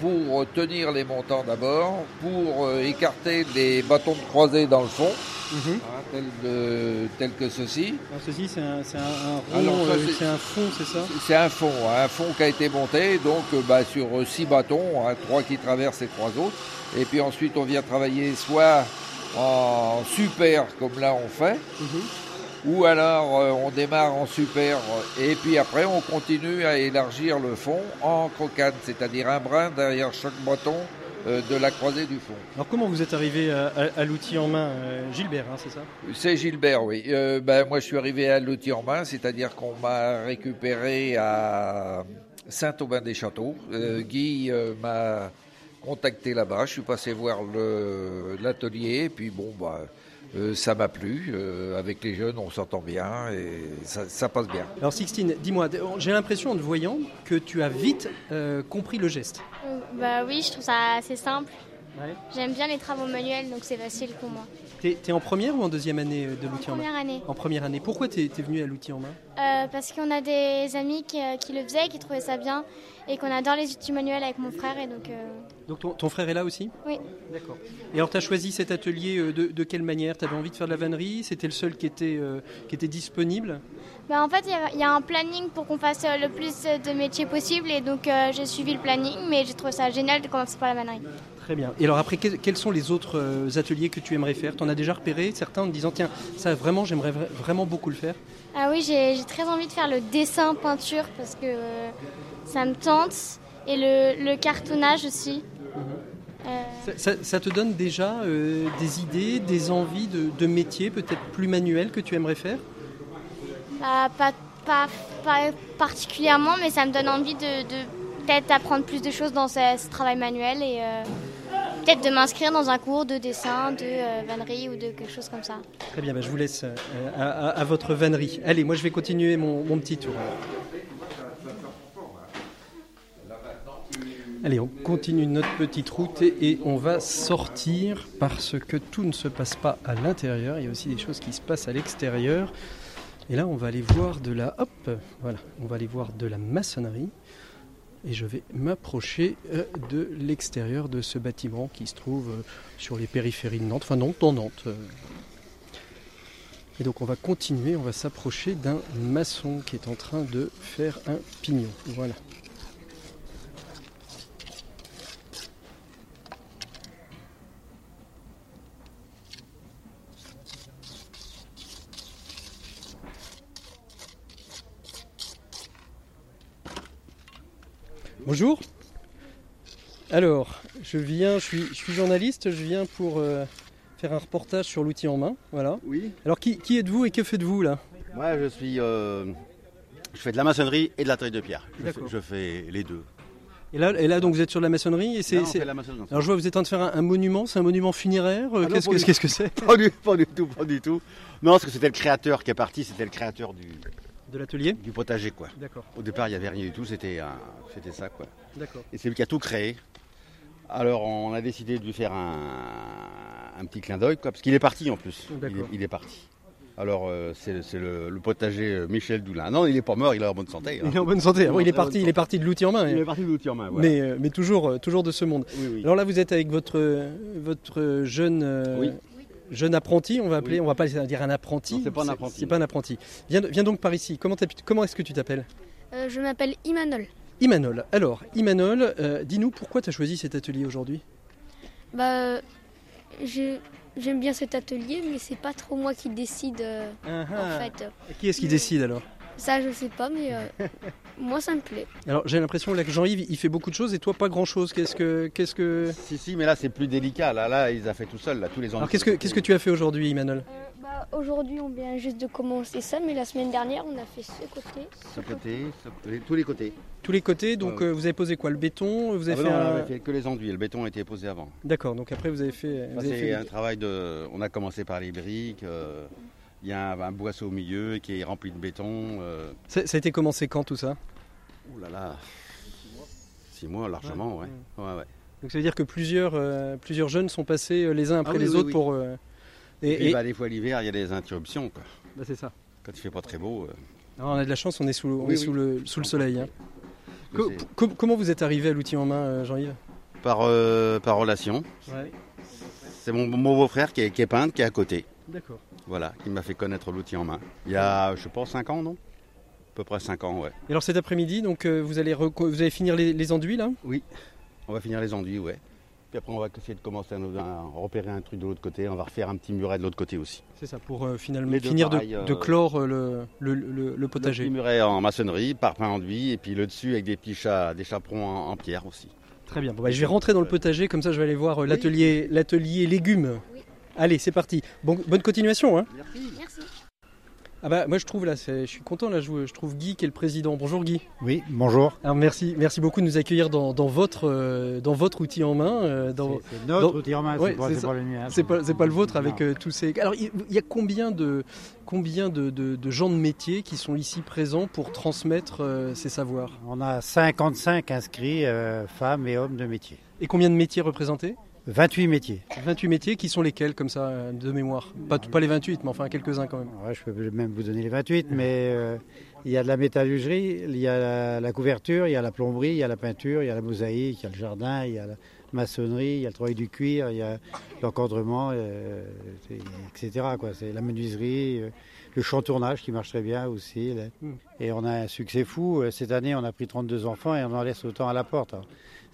pour tenir les montants d'abord, pour euh, écarter les bâtons de croisée dans le fond, hein, tel, de- tel que ceci. Alors ceci, c'est un, c'est euh, fond, c'est ça? C'est un fond, hein, un fond qui a été monté donc euh, bah, sur euh, six bâtons, hein, trois qui traversent et trois autres. Et puis ensuite on vient travailler soit en super comme là on fait, ou alors euh, on démarre en super et puis après on continue à élargir le fond en crocade, c'est-à-dire un brin derrière chaque bâton euh, de la croisée du fond. Alors comment vous êtes arrivé à, à- à l'outil en main euh, Gilbert, hein, c'est ça? C'est Gilbert, oui. Ben, moi, je suis arrivé à l'outil en main, c'est-à-dire qu'on m'a récupéré à Saint-Aubin-des-Châteaux. Guy m'a contacté là-bas. Je suis passé voir l'atelier, et puis bon, bah, euh, ça m'a plu. Euh, avec les jeunes, on s'entend bien et ça, ça passe bien. Alors Sixtine, dis-moi, j'ai l'impression en te voyant que tu as vite euh, compris le geste. Bah oui, je trouve ça assez simple. J'aime bien les travaux manuels, donc c'est facile pour moi. T'es es en première ou en deuxième année de l'outil en main première année. En première année. Pourquoi t'es es venu à l'outil en main? Euh, parce qu'on a des amis qui, qui le faisaient, qui trouvaient ça bien et qu'on adore les outils manuels avec mon frère et donc euh, Donc ton, ton frère est là aussi oui. D'accord. Et alors tu as choisi cet atelier euh, de, de quelle manière? Tu avais envie de faire de la vannerie? C'était le seul qui était, euh, qui était disponible? Bah, en fait, il y a- il y, a un planning pour qu'on fasse le plus de métiers possible et donc euh, j'ai suivi le planning, mais j'ai trouvé ça génial de commencer par la vannerie. Très bien. Et alors après, que- quels sont les autres ateliers que tu aimerais faire? Tu en as déjà repéré certains en te disant tiens, ça vraiment, j'aimerais vra- vraiment beaucoup le faire? Ah oui, j'ai j'ai très envie de faire le dessin peinture parce que ça me tente et le, le cartonnage aussi. Euh, ça, ça- ça te donne déjà euh, des idées, des envies de, de métiers peut-être plus manuels que tu aimerais faire? Bah, pas, pas, pas particulièrement, mais ça me donne envie de, de peut-être apprendre plus de choses dans ce, ce travail manuel et euh, peut-être de m'inscrire dans un cours de dessin, de euh, vannerie ou de quelque chose comme ça. Très bien, bah, je vous laisse à, à- à votre vannerie. Allez, moi je vais continuer mon, mon petit tour. alors. Allez, on continue notre petite route et, on va sortir parce que tout ne se passe pas à l'intérieur, il y a aussi des choses qui se passent à l'extérieur. Et là, on va aller voir de la hop, voilà, on va aller voir de la maçonnerie et je vais m'approcher euh, de l'extérieur de ce bâtiment qui se trouve euh, sur les périphéries de Nantes, enfin non, dans Nantes. euh. Et donc on va continuer, on va s'approcher d'un maçon qui est en train de faire un pignon. Voilà. Bonjour. Alors, je viens, je suis, je suis journaliste, je viens pour euh, faire un reportage sur l'outil en main. Voilà. Oui. Alors, qui, qui êtes-vous et que faites-vous là? Moi, je suis. euh, je fais de la maçonnerie et de la taille de pierre. Je fais, D'accord. je fais les deux. et là, et là, donc, vous êtes sur de la maçonnerie et c'est. Alors, je vois, vous êtes en train de faire un, un monument. C'est un monument funéraire. euh, Ah qu'est-ce que c'est? Pas du, pas du tout, pas du tout. Non, parce que c'était le créateur qui est parti, c'était le créateur du. De l'atelier Du potager, quoi. D'accord. Au départ, il n'y avait rien du tout, c'était un- c'était ça, quoi. D'accord. Et c'est lui qui a tout créé. Alors, on a décidé de lui faire un, un petit clin d'œil, quoi, parce qu'il est parti en plus. Il est, D'accord. il est parti. Alors, euh, c'est c'est le, le potager euh, Michel Doulin. Non, il n'est pas mort, il est en bonne santé. hein. Il est en bonne santé. Ah il est parti, il est parti de l'outil en main. Il est parti de l'outil en main, voilà. Mais, euh, mais toujours, euh, toujours de ce monde. Oui, oui. Alors là, vous êtes avec votre, votre jeune, Oui. Jeune apprenti, on va appeler, on va pas dire un apprenti. Non, c'est pas un apprenti. C'est pas un apprenti. Viens, viens donc par ici. Comment, t'as- comment est-ce que tu t'appelles Euh, je m'appelle Imanol. Imanol. Alors, Imanol, euh, dis-nous pourquoi tu as choisi cet atelier aujourd'hui? Bah, je- j'aime bien cet atelier, mais c'est pas trop moi qui décide euh, Ah, en fait. Qui est-ce qui décide alors? Ça, je sais pas, mais euh, moi, ça me plaît. Alors, j'ai l'impression là que Jean-Yves, il fait beaucoup de choses et toi, pas grand-chose. Qu'est-ce que, qu'est-ce que Si, si, mais là, c'est plus délicat. Là, là, il a fait tout seul, là, tous les ans. Alors, qu'est-ce que, qu'est-ce que tu as fait aujourd'hui, Imanol? Bah, Aujourd'hui, on vient juste de commencer ça, mais la semaine dernière, on a fait ce côté. Ce côté, ce côté, tous les côtés. Tous les côtés. Donc, euh, vous avez posé quoi Le béton Vous Ah avez bah fait non, un- on avait fait que les enduits. Le béton a été posé avant. D'accord. Donc après, vous avez fait. Ça, vous avez c'est fait- un travail de. On a commencé par les briques. Il y a un, un boisseau au milieu qui est rempli de béton. euh, Ça, a été commencé quand tout ça? Ouh là là. Six mois largement, ouais. Ouais, ouais. Donc ça veut dire que plusieurs, euh, plusieurs jeunes sont passés euh, les uns après Ah oui, les oui, autres oui. pour. euh, Et, et, puis, et- bah, des fois l'hiver, il y a des interruptions. Quoi. Bah, c'est ça. Quand il fait pas très beau. Non, on a de la chance, on est sous, on Oui, est oui. sous le, sous le soleil. hein. Co- com- comment vous êtes arrivé à l'outil en main, Jean-Yves? Par, par relation. C'est mon, mon beau-frère qui est, qui est peintre, qui est à côté. D'accord. Voilà, qui m'a fait connaître l'outil en main. Il y a, je pas, 5 ans, non? À peu près 5 ans, ouais. Et alors cet après-midi, donc euh, vous allez vous allez finir les, les enduits là? Oui. On va finir les enduits, ouais. Puis après, on va essayer de commencer à, nous- à repérer un truc de l'autre côté. On va refaire un petit muret de l'autre côté aussi. C'est ça, pour euh, finalement finir de, euh, de clore euh, le, le, le- le Le potager. petit muret en maçonnerie, parpaing enduit, et puis le dessus avec des petits chats, des chaperons en, en pierre aussi. Très bien. Bon, bah, je vais rentrer dans le potager, comme ça je vais aller voir euh, l'atelier l'atelier légumes. Allez, c'est parti. Bon, bonne continuation. Hein Merci. ah bah, moi je trouve là, je suis content là, je, je trouve Guy qui est le président. Bonjour Guy. Oui, bonjour. Alors merci, merci beaucoup de nous accueillir dans, dans votre, euh, dans votre outil en main. euh, dans, C'est- notre dans- outil en main, c'est Ouais, pas- c'est pas le mien, C'est pas, c'est pas le vôtre avec euh, tous ces. Alors il y a combien de, combien de, de- de gens de métier qui sont ici présents pour transmettre euh, ces savoirs? On a 55 inscrits, euh, femmes et hommes de métier. Et combien de métiers représentés? 28 métiers. 28 métiers qui sont lesquels comme ça de mémoire? Pas, pas les 28 mais enfin quelques-uns quand même. Ouais, je peux même vous donner les 28 mais euh, il y a de la métallurgie, il y a la, la, couverture, il y a la plomberie, il y a la peinture, il y a la mosaïque, il y a le jardin, il y a la maçonnerie, il y a le travail du cuir, il y a l'encadrement, euh, etc. C'est la menuiserie, euh, le chantournage qui marche très bien aussi. Là. Mm. Et on a un succès fou. Cette année, on a pris 32 enfants et on en laisse autant à la porte. Hein.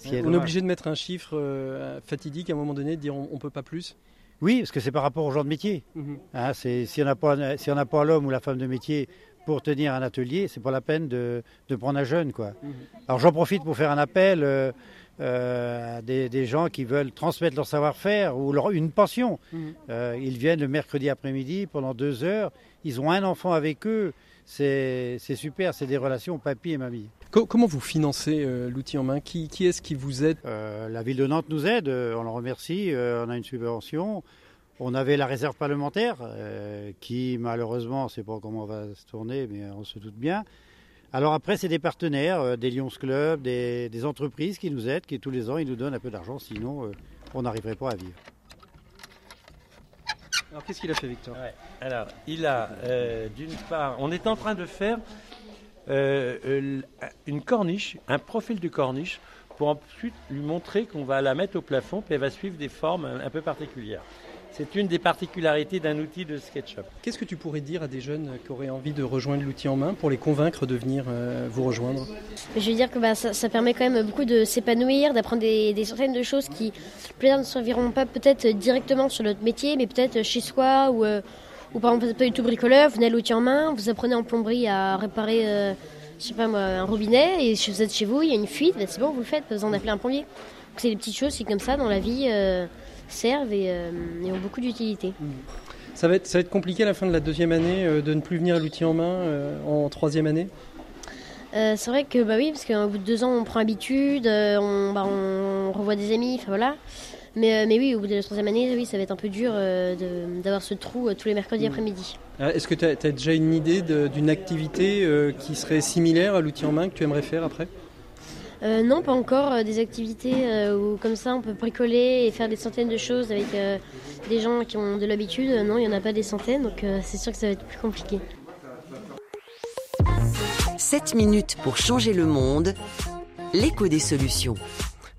on est, obligé de mettre un chiffre euh, fatidique à un moment donné, de dire on ne peut pas plus Oui, parce que c'est par rapport au genre de métier. Mm -hmm. hein, si on n'a pas, si pas l'homme ou la femme de métier pour tenir un atelier, c'est pas la peine de, de, prendre un jeune. Quoi. -hmm. Alors j'en profite pour faire un appel euh, euh, à des, des, gens qui veulent transmettre leur savoir-faire ou leur, une pension. -hmm. euh, ils viennent le mercredi après-midi pendant deux heures, ils ont un enfant avec eux, c'est super, c'est des relations papy et mamie. Comment vous financez euh, l'outil en main? Qui, qui est-ce qui vous aide? Euh, La ville de Nantes nous aide, on le remercie, on a une subvention. On avait la réserve parlementaire euh, qui, malheureusement, on ne sait pas comment va se tourner, mais on se doute bien. Alors après, c'est des partenaires, euh, des Lions Club, des, des, entreprises qui nous aident, qui tous les ans, ils nous donnent un peu d'argent, sinon euh, on n'arriverait pas à vivre. Alors qu'est-ce qu'il a fait, Victor? Ouais. Alors, il a, euh, d'une part, on est en train de faire une corniche, un profil de corniche, pour ensuite lui montrer qu'on va la mettre au plafond, puis elle va suivre des formes un, un peu particulières. C'est une des particularités d'un outil de SketchUp. Qu'est-ce que tu pourrais dire à des jeunes qui auraient envie de rejoindre l'outil en main pour les convaincre de venir euh, vous rejoindre? Je veux dire que bah, ça, ça, permet quand même beaucoup de s'épanouir, d'apprendre des, des, centaines de choses qui peut-être ne serviront pas peut-être directement sur notre métier, mais peut-être chez soi ou, euh, ou par exemple vous n'êtes pas du tout bricoleur, vous venez à l'outil en main, vous apprenez en plomberie à réparer euh, je sais pas moi, un robinet et si vous êtes chez vous, il y a une fuite, bah, c'est bon, vous le faites, pas besoin d'appeler un plombier. C'est des petites choses qui comme ça dans la vie servent et, euh, et, ont beaucoup d'utilité. Ça va, être, ça va être compliqué à la fin de la deuxième année euh, de ne plus venir à l'outil en main euh, en troisième année? Euh, c'est vrai que bah oui, parce qu'au bout de deux ans, on prend habitude, on, bah, on revoit des amis, enfin voilà. Mais, mais oui, au bout de la troisième année, oui, ça va être un peu dur d'avoir ce trou tous les mercredis mmh. après-midi. Est-ce que tu as, as, déjà une idée d'une activité qui serait similaire à l'outil en main que tu aimerais faire après? Euh, non, pas encore. Euh, des activités euh, où, comme ça, on peut bricoler et faire des centaines de choses avec des gens qui ont de l'habitude. non, il n'y en a pas des centaines, donc c'est sûr que ça va être plus compliqué. 7 minutes pour changer le monde. L'écho des solutions.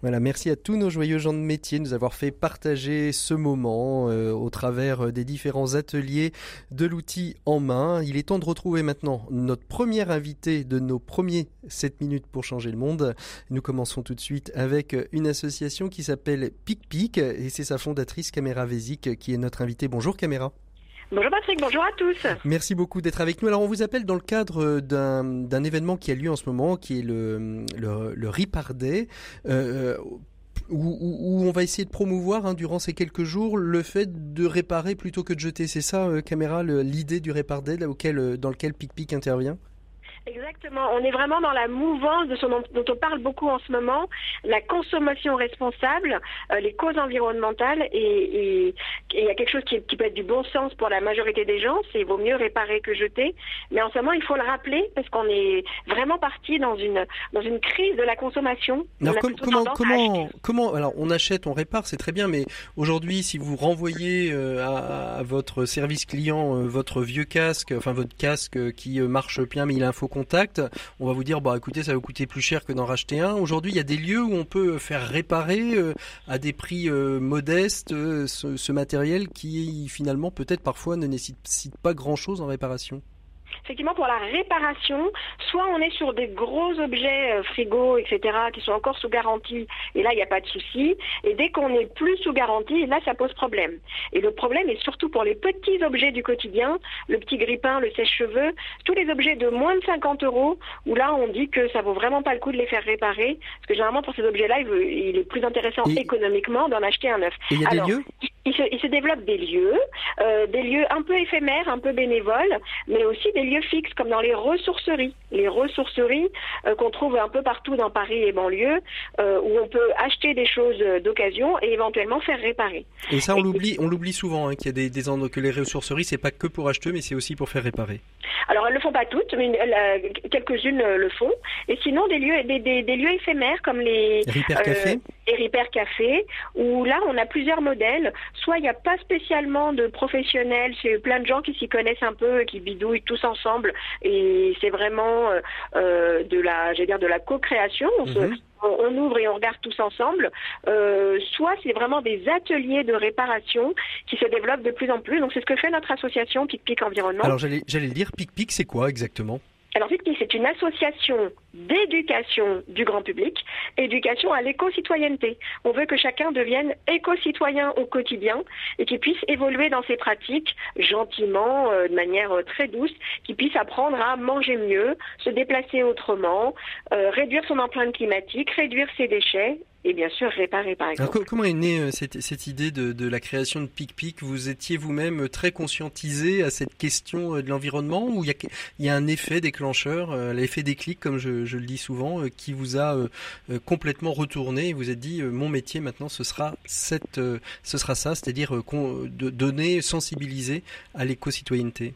Voilà, merci à tous nos joyeux gens de métier de nous avoir fait partager ce moment euh, au travers des différents ateliers de l'outil en main. Il est temps de retrouver maintenant notre premier invité de nos premiers 7 minutes pour changer le monde. Nous commençons tout de suite avec une association qui s'appelle PicPic et c'est sa fondatrice Caméra Vésic qui est notre invitée. Bonjour Caméra. Bonjour Patrick, bonjour à tous. Merci beaucoup d'être avec nous. Alors on vous appelle dans le cadre d'un événement qui a lieu en ce moment, qui est le, le, le Ripardet. Euh, où, où, on va essayer de promouvoir hein, durant ces quelques jours le fait de réparer plutôt que de jeter. C'est ça, euh, caméra, l'idée du Ripardet auquel, dans lequel PicPic intervient? Exactement. On est vraiment dans la mouvance de ce dont, on parle beaucoup en ce moment, la consommation responsable, euh, les causes environnementales et il y a quelque chose qui, qui, peut être du bon sens pour la majorité des gens, c'est vaut mieux réparer que jeter. Mais en ce moment, il faut le rappeler parce qu'on est vraiment parti dans une dans une crise de la consommation. Alors com comment comment comment alors on achète, on répare, c'est très bien, mais aujourd'hui, si vous renvoyez euh, à, à, votre service client euh, votre vieux casque, enfin votre casque qui marche bien, mais il a un faux on va vous dire bah écoutez ça va vous coûter plus cher que d'en racheter un. Aujourd'hui, il y a des lieux où on peut faire réparer euh, à des prix euh, modestes euh, ce, ce, matériel qui finalement peut-être parfois ne nécessite pas grand-chose en réparation effectivement pour la réparation, soit on est sur des gros objets euh, frigo, etc., qui sont encore sous garantie, et là il n'y a pas de souci. Et dès qu'on n'est plus sous garantie, là ça pose problème. Et le problème est surtout pour les petits objets du quotidien, le petit grippin, le sèche-cheveux, tous les objets de moins de 50 euros, où là on dit que ça vaut vraiment pas le coup de les faire réparer, parce que généralement pour ces objets-là, il, il, est plus intéressant et... économiquement d'en acheter un neuf. Il y a Alors, des lieux? Il se, il se, développe des lieux, euh, des lieux un peu éphémères, un peu bénévoles, mais aussi des lieux fixes, comme dans les ressourceries. Les ressourceries euh, qu'on trouve un peu partout dans Paris et banlieue, euh, où on peut acheter des choses d'occasion et éventuellement faire réparer. Et ça, on l'oublie, on l'oublie souvent, hein, qu'il y a des, des endroits que les ressourceries, c'est pas que pour acheter, mais c'est aussi pour faire réparer. Alors, elles le font pas toutes, mais quelques-unes le font. Et sinon, des lieux, des, des, des lieux éphémères comme les. Repair Café? Et Repair Café, où là, on a plusieurs modèles. Soit il n'y a pas spécialement de professionnels, c'est plein de gens qui s'y connaissent un peu et qui bidouillent tous ensemble, et c'est vraiment euh, euh, de la, j'allais dire, de la co-création. On, Mhm. on- ouvre et on regarde tous ensemble. Euh, soit c'est vraiment des ateliers de réparation qui se développent de plus en plus. Donc c'est ce que fait notre association Pic Pic Environnement. Alors j'allais j'allais le dire, Pic Pic, c'est quoi exactement? Alors c'est une association d'éducation du grand public, éducation à l'éco-citoyenneté. On veut que chacun devienne éco-citoyen au quotidien et qu'il puisse évoluer dans ses pratiques gentiment, euh, de manière euh, très douce, qu'il puisse apprendre à manger mieux, se déplacer autrement, euh, réduire son empreinte climatique, réduire ses déchets et bien sûr réparer par exemple. Alors, comment est née euh, cette, cette idée de, de la création de Pic Pic Vous étiez vous-même très conscientisé à cette question euh, de l'environnement ou il y a, il y a un effet déclencheur, euh, l'effet déclic comme je, je le dis souvent, euh, qui vous a euh, euh, complètement retourné et vous êtes dit euh, mon métier maintenant ce sera cette, euh, ce sera ça, c'est-à-dire euh, de donner, sensibiliser à l'éco-citoyenneté?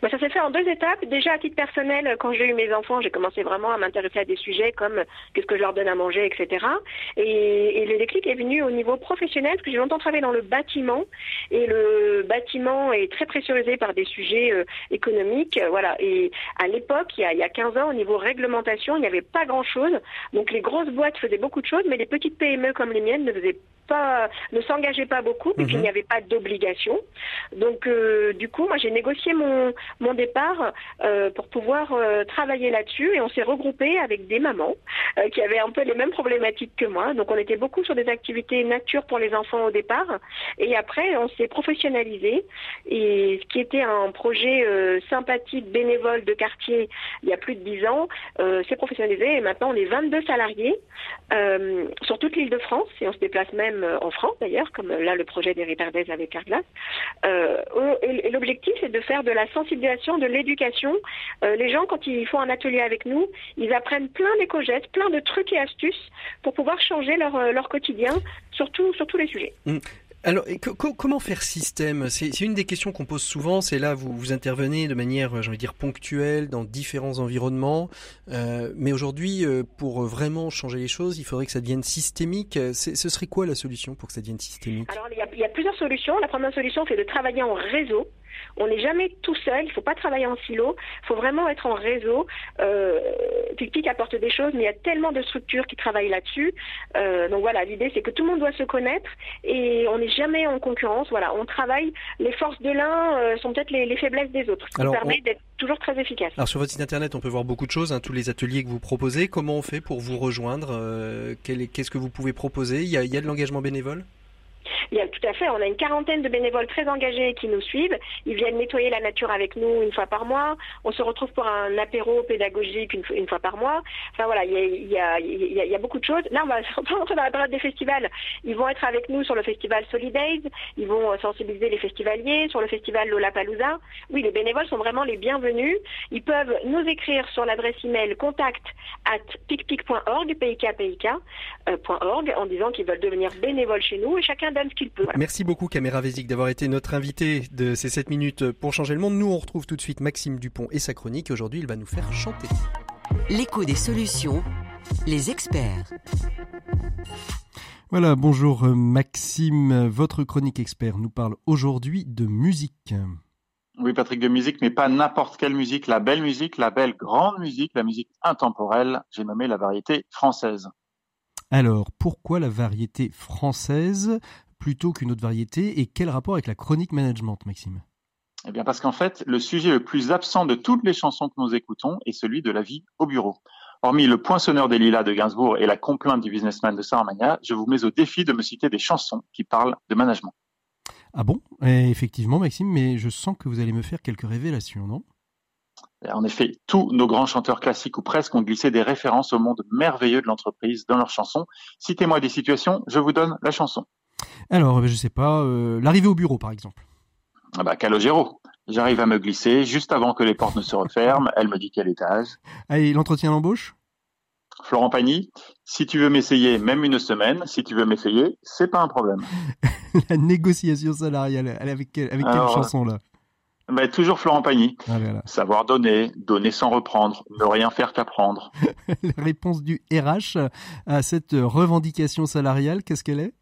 Bah, ça s'est fait en deux étapes. Déjà, à titre personnel, quand j'ai eu mes enfants, j'ai commencé vraiment à m'intéresser à des sujets comme euh, qu'est-ce que je leur donne à manger, etc. Et, le déclic est venu au niveau professionnel, parce que j'ai longtemps travaillé dans le bâtiment, et le bâtiment est très pressurisé par des sujets euh, économiques. euh, voilà. Et à l'époque, il y, a, il y a 15 ans, au niveau réglementation, il n'y avait pas grand-chose. Donc les grosses boîtes faisaient beaucoup de choses, mais les petites PME comme les miennes ne faisaient pas, ne s'engageaient pas beaucoup, puisqu'il Mhm. n'y avait pas d'obligation. Donc, euh, du coup, moi, j'ai négocié mon, mon départ euh, pour pouvoir euh, travailler là-dessus et on s'est regroupé avec des mamans qui avaient un peu les mêmes problématiques que moi. Donc, on était beaucoup sur des activités nature pour les enfants au départ et après, on s'est professionnalisé et ce qui était un projet sympathique, bénévole de quartier il y a plus de 10 ans, s'est professionnalisé et maintenant, on est 22 salariés sur toute l'île de France et on se déplace même euh, en France d'ailleurs, comme euh, là le projet des Riperdez avec Carglass. Euh, et l'objectif c'est de faire de la sensibilisation, de l'éducation. Euh, les gens quand ils font un atelier avec nous, ils apprennent plein d'éco-gestes, plein de trucs et astuces pour pouvoir changer leur, leur quotidien sur, tout- sur tous les sujets. Alors, comment faire système? C'est une des questions qu'on pose souvent. C'est là, vous, vous intervenez de manière, euh, j'ai envie de dire, ponctuelle dans différents environnements. Euh, mais aujourd'hui, euh, pour vraiment changer les choses, il faudrait que ça devienne systémique. Ce serait quoi la solution pour que ça devienne systémique? Alors, il y a plusieurs solutions. La première solution, c'est de travailler en réseau. On n'est jamais tout seul, il ne faut pas travailler en silo, il faut vraiment être en réseau. Euh, apporte des choses, mais il y a tellement de structures qui travaillent là-dessus. Euh, donc voilà, l'idée c'est que tout le monde doit se connaître et on n'est jamais en concurrence. Voilà, on travaille, les forces de l'un euh, sont peut-être les, les faiblesses des autres, ce qui Alors, permet on- d'être toujours très efficace. Alors sur votre site internet, on peut voir beaucoup de choses, hein, tous les ateliers que vous proposez. Comment on fait pour vous rejoindre Euh, Qu'est-ce que vous pouvez proposer? Il y, a, il y a de l'engagement bénévole? Il y a, tout à fait, on a une quarantaine de bénévoles très engagés qui nous suivent. Ils viennent nettoyer la nature avec nous une fois par mois. On se retrouve pour un apéro pédagogique une, fois- par mois. Enfin voilà, il y a, beaucoup de choses. Là, on va rentrer dans la période des festivals. Ils vont être avec nous sur le festival Solidays. Ils vont euh, sensibiliser les festivaliers sur le festival Lollapalooza. Oui, les bénévoles sont vraiment les bienvenus. Ils peuvent nous écrire sur l'adresse email contact at picpic.org, pik, euh, en disant qu'ils veulent devenir bénévoles chez nous et chacun donne ce qu'il peut. Voilà. Merci beaucoup Caméra Vésic d'avoir été notre invité de ces 7 minutes pour changer le monde. Nous on retrouve tout de suite Maxime Dupont et sa chronique. Aujourd'hui il va nous faire chanter. L'écho des solutions, les experts. Voilà, bonjour euh, Maxime, votre chronique expert nous parle aujourd'hui de musique. Oui, Patrick, de musique, mais pas n'importe quelle musique, la belle musique, la belle grande musique, la musique intemporelle. J'ai nommé la variété française. Alors, pourquoi la variété française plutôt qu'une autre variété et quel rapport avec la chronique management, Maxime? Eh bien, parce qu'en fait, le sujet le plus absent de toutes les chansons que nous écoutons est celui de la vie au bureau. Hormis le poinçonneur des lilas de Gainsbourg et la complainte du businessman de Saramagna, je vous mets au défi de me citer des chansons qui parlent de management. Ah bon? Eh, Effectivement, Maxime, mais je sens que vous allez me faire quelques révélations, non? En effet, tous nos grands chanteurs classiques ou presque ont glissé des références au monde merveilleux de l'entreprise dans leurs chansons. Citez-moi des situations, je vous donne la chanson. Alors, euh, je sais pas, euh, l'arrivée au bureau, par exemple. Ah bah, Calogero. J'arrive à me glisser juste avant que les portes ne se referment. Elle me dit quel étage. Allez, l'entretien d'embauche? Florent Pagny, si tu veux m'essayer même une semaine, si tu veux m'essayer, c'est pas un problème. La négociation salariale, avec quelle, avec quelle chanson là? Bah, Toujours Florent Pagny. Ah là là. Savoir donner, donner sans reprendre, ne rien faire qu'apprendre. La réponse du RH à cette revendication salariale, qu'est-ce qu'elle est?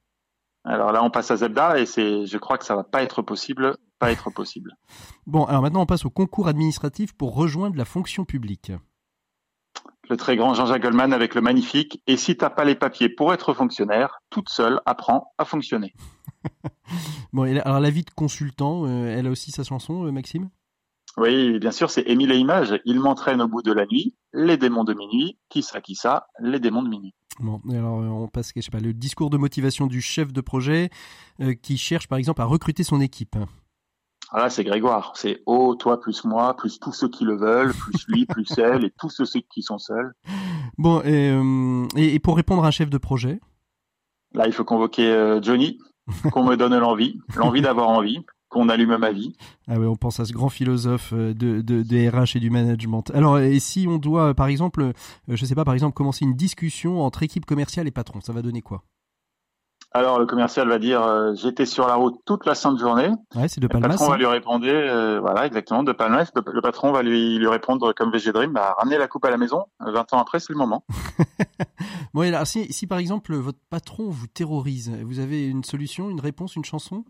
Alors là, on passe à Zebda et c'est, je crois que ça va pas être possible, pas être possible. Bon, alors maintenant on passe au concours administratif pour rejoindre la fonction publique. Le très grand Jean-Jacques Goldman avec le magnifique Et si t'as pas les papiers pour être fonctionnaire, toute seule apprends à fonctionner. Bon, alors la vie de consultant, euh, elle a aussi sa chanson, euh, Maxime? Oui, bien sûr, c'est Émile et Images. Il m'entraîne au bout de la nuit, les démons de minuit, qui ça, qui ça, les démons de minuit. Bon, alors euh, on passe, je sais pas, le discours de motivation du chef de projet euh, qui cherche par exemple à recruter son équipe. Ah là, c'est Grégoire. C'est oh, toi plus moi, plus tous ceux qui le veulent, plus lui, plus elle, et tous ceux qui sont seuls. Bon, et, euh, et- et pour répondre à un chef de projet, Là, il faut convoquer euh, Johnny, qu'on me donne l'envie, l'envie d'avoir envie, qu'on allume ma vie. ah ouais, on pense à ce grand philosophe euh, de, de, des RH et du management. Alors, et si on doit, par exemple, je sais pas, par exemple, commencer une discussion entre équipe commerciale et patron, ça va donner quoi? Alors, le commercial va dire euh, j'étais sur la route toute la sainte journée. Ouais, c'est de Le Palmas. patron va hein lui répondre, euh, voilà, exactement, de Palmas. Le, le patron va lui, lui répondre comme VG Dream, bah, ramenez la coupe à la maison. 20 ans après, c'est le moment. Bon, et alors, si, si par exemple votre patron vous terrorise, vous avez une solution, une réponse, une chanson?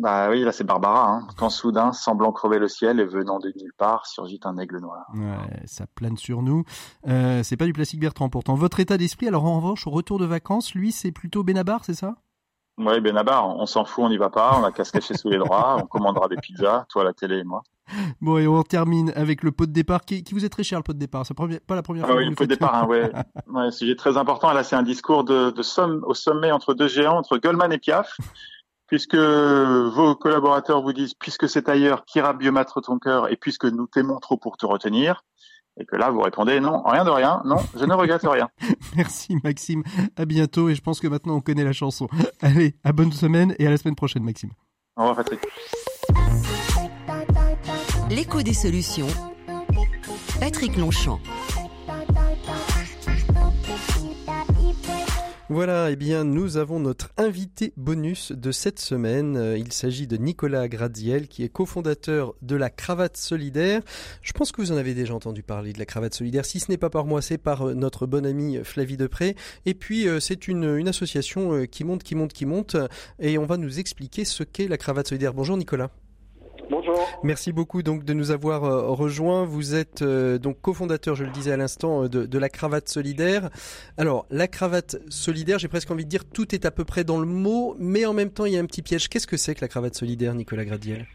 Bah oui, là, c'est Barbara. Hein. Quand soudain, semblant crever le ciel et venant de nulle part, surgit un aigle noir. Ouais, ça plane sur nous. Euh, c'est pas du plastique Bertrand pourtant. Votre état d'esprit, alors en revanche, au retour de vacances, lui, c'est plutôt Benabar, c'est ça? Oui, Benabar, on s'en fout, on n'y va pas. On a qu'à se cacher sous les draps. On commandera des pizzas, toi, la télé et moi. Bon, et on termine avec le pot de départ qui, qui vous est très cher, le pot de départ? C'est pas la première Ah fois oui, que vous le pot de départ, hein, ouais. ouais. Sujet très important. Là, c'est un discours de, de somme, au sommet entre deux géants, entre Goldman et Piaf. Puisque vos collaborateurs vous disent, puisque c'est ailleurs, qu'ira biomettre ton cœur, et puisque nous t'aimons trop pour te retenir, et que là, vous répondez, non, rien de rien, non, je ne regrette rien. Merci Maxime, à bientôt et je pense que maintenant on connaît la chanson. Allez, à bonne semaine et à la semaine prochaine Maxime. Au revoir, Patrick. L'écho des solutions. Patrick Longchamp. Voilà, eh bien nous avons notre invité bonus de cette semaine. Euh, Il s'agit de Nicolas Gradiel qui est cofondateur de la Cravate Solidaire. Je pense que vous en avez déjà entendu parler de la Cravate Solidaire. Si ce n'est pas par moi, c'est par euh, notre bonne amie Flavie Depré. Et puis euh, c'est une, association euh, qui monte, qui monte, qui monte. Et on va nous expliquer ce qu'est la Cravate Solidaire. Bonjour Nicolas. Bonjour. Merci beaucoup donc de nous avoir euh, rejoints. Vous êtes euh, donc cofondateur, je le disais à l'instant, euh, de, de la cravate solidaire. Alors la cravate solidaire, j'ai presque envie de dire tout est à peu près dans le mot, mais en même temps il y a un petit piège. Qu'est-ce que c'est que la cravate solidaire, Nicolas Gradiel?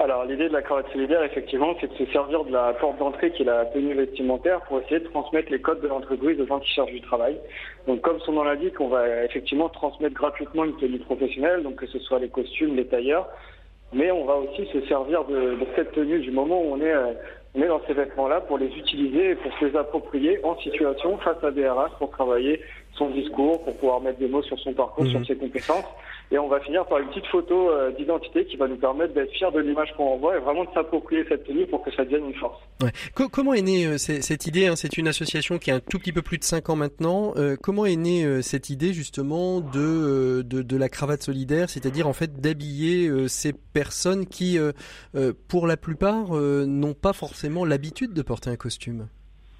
Alors l'idée de la cravate solidaire, effectivement, c'est de se servir de la porte d'entrée qui est la tenue vestimentaire pour essayer de transmettre les codes de l'entreprise aux gens qui cherchent du travail. Donc comme son nom l'indique, on va effectivement transmettre gratuitement une tenue professionnelle, donc que ce soit les costumes, les tailleurs, mais on va aussi se servir de, cette tenue du moment où on est, euh, on est dans ces vêtements-là pour les utiliser et pour se les approprier en situation face à des RH pour travailler son discours, pour pouvoir mettre des mots sur son parcours, Mhm. sur ses compétences. Et on va finir par une petite photo euh, d'identité qui va nous permettre d'être fiers de l'image qu'on envoie et vraiment de s'approprier cette tenue pour que ça devienne une force. Ouais. Co- comment est née euh, cette idée hein? C'est une association qui a un tout petit peu plus de 5 ans maintenant. Euh, comment est née cette idée justement de, de, de la cravate solidaire, c'est-à-dire en fait d'habiller ces personnes qui, pour la plupart, n'ont pas forcément l'habitude de porter un costume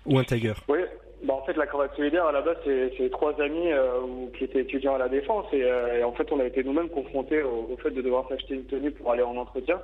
ou un tailleur Oui, bah en fait la cravate solidaire à la base c'est trois amis euh, qui étaient étudiants à la défense et, euh, et en fait on a été nous-mêmes confrontés au, au fait de devoir s'acheter une tenue pour aller en entretien.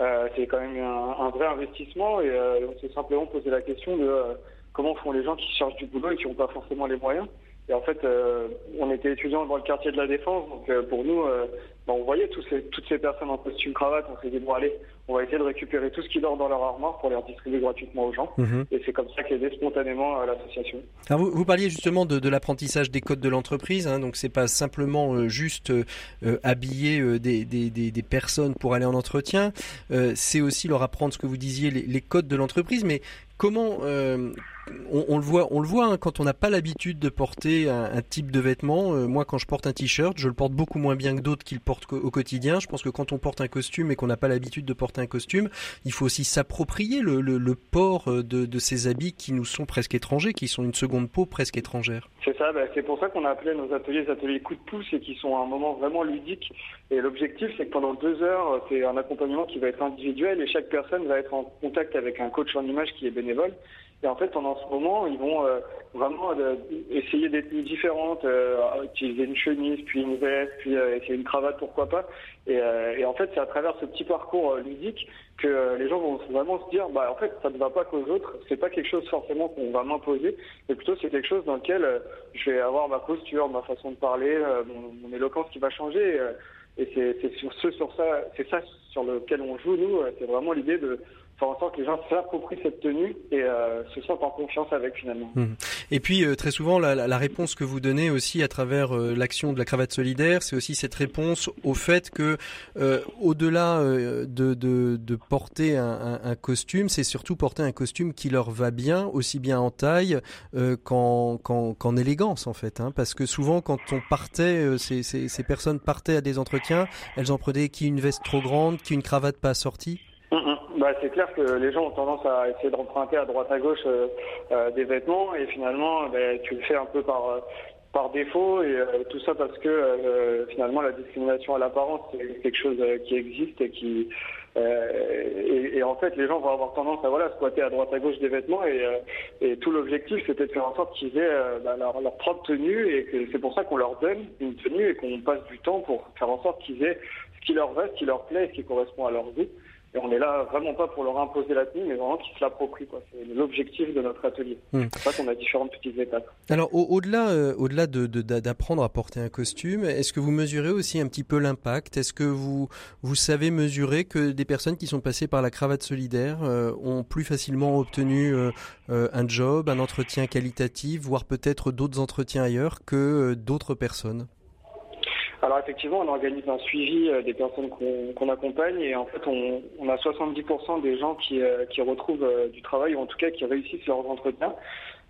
Euh, c'est quand même un, un vrai investissement et euh, on s'est simplement posé la question de euh, comment font les gens qui cherchent du boulot et qui n'ont pas forcément les moyens. Et en fait, euh, on était étudiants dans le quartier de la Défense, donc euh, pour nous, euh, bah, on voyait tous ces- toutes ces personnes en costume cravate, on s'est dit bon allez, on va essayer de récupérer tout ce qui dort dans leur armoire pour les redistribuer gratuitement aux gens. Mhm. Et c'est comme ça qu'est née spontanément l'association. Vous, vous parliez justement de, de l'apprentissage des codes de l'entreprise, hein, donc c'est pas simplement juste habiller des, des, des, des personnes pour aller en entretien, c'est aussi leur apprendre ce que vous disiez, les, les codes de l'entreprise, mais comment, on, le voit, on le voit hein, quand on n'a pas l'habitude de porter un, type de vêtement. Euh, moi, quand je porte un t-shirt, je le porte beaucoup moins bien que d'autres qui le portent au quotidien. Je pense que quand on porte un costume et qu'on n'a pas l'habitude de porter un costume, il faut aussi s'approprier le, port euh, de, ces habits qui nous sont presque étrangers, qui sont une seconde peau presque étrangère. C'est ça, bah, c'est pour ça qu'on a appelé nos ateliers les ateliers coup de pouce et qui sont un moment vraiment ludique. Et l'objectif, c'est que pendant deux heures, c'est un accompagnement qui va être individuel et chaque personne va être en contact avec un coach en image qui est bénévole. Et en fait, pendant ce moment, ils vont euh, vraiment euh, essayer des tenues différentes, euh, utiliser une chemise, puis une veste, puis euh, essayer une cravate, pourquoi pas. Et, euh, et en fait, c'est à travers ce petit parcours euh, ludique que les gens vont vraiment se dire, bah en fait, ça ne va pas qu'aux autres. C'est pas quelque chose forcément qu'on va m'imposer, mais plutôt c'est quelque chose dans lequel je vais avoir ma posture, ma façon de parler, mon, mon éloquence qui va changer. et, c'est sur ce, sur ça, c'est ça sur lequel on joue nous. C'est vraiment l'idée de faire en que les gens s'approprient cette tenue et euh, se sentent en confiance avec finalement. Mhm. Et puis euh, très souvent, la, la- réponse que vous donnez aussi à travers euh, l'action de la cravate solidaire, c'est aussi cette réponse au fait que, euh, au-delà euh, de, de, de porter un, un- costume, c'est surtout porter un costume qui leur va bien, aussi bien en taille qu'en qu'en- qu'en élégance en fait. Hein, parce que souvent, quand on partait, ces, ces, ces personnes partaient à des entretiens, elles en prenaient qui une veste trop grande, qui une cravate pas assortie. Mhm. Bah, c'est clair que les gens ont tendance à essayer d'emprunter à droite à gauche euh, euh, des vêtements et finalement ben, tu le fais un peu par euh, par défaut et euh, tout ça parce que euh, finalement la discrimination à l'apparence c'est quelque chose euh, qui existe et qui euh, et, en fait les gens vont avoir tendance à voilà squatter à droite à gauche des vêtements et, euh, et tout l'objectif c'était de faire en sorte qu'ils aient euh, bah, leur, leur propre tenue et que c'est pour ça qu'on leur donne une tenue et qu'on passe du temps pour faire en sorte qu'ils aient ce qui leur va, ce qui leur plaît et ce qui correspond à leur vie. Et on est là vraiment pas pour leur imposer la tenue, mais vraiment qu'ils se l'approprient. quoi. C'est l'objectif de notre atelier. Hmm. C'est pour ça qu'on a différentes petites étapes. Alors au- au-delà euh, au-delà de, de- d'a- d'apprendre à porter un costume, est-ce que vous mesurez aussi un petit peu l'impact? Est-ce que vous vous savez mesurer que des personnes qui sont passées par la cravate solidaire euh, ont plus facilement obtenu euh, euh, un job, un entretien qualitatif, voire peut-être d'autres entretiens ailleurs que euh, d'autres personnes? Alors effectivement, on organise un suivi euh, des personnes qu'on accompagne et en fait, on, a 70% des gens qui, euh, qui retrouvent euh, du travail ou en tout cas qui réussissent leurs entretiens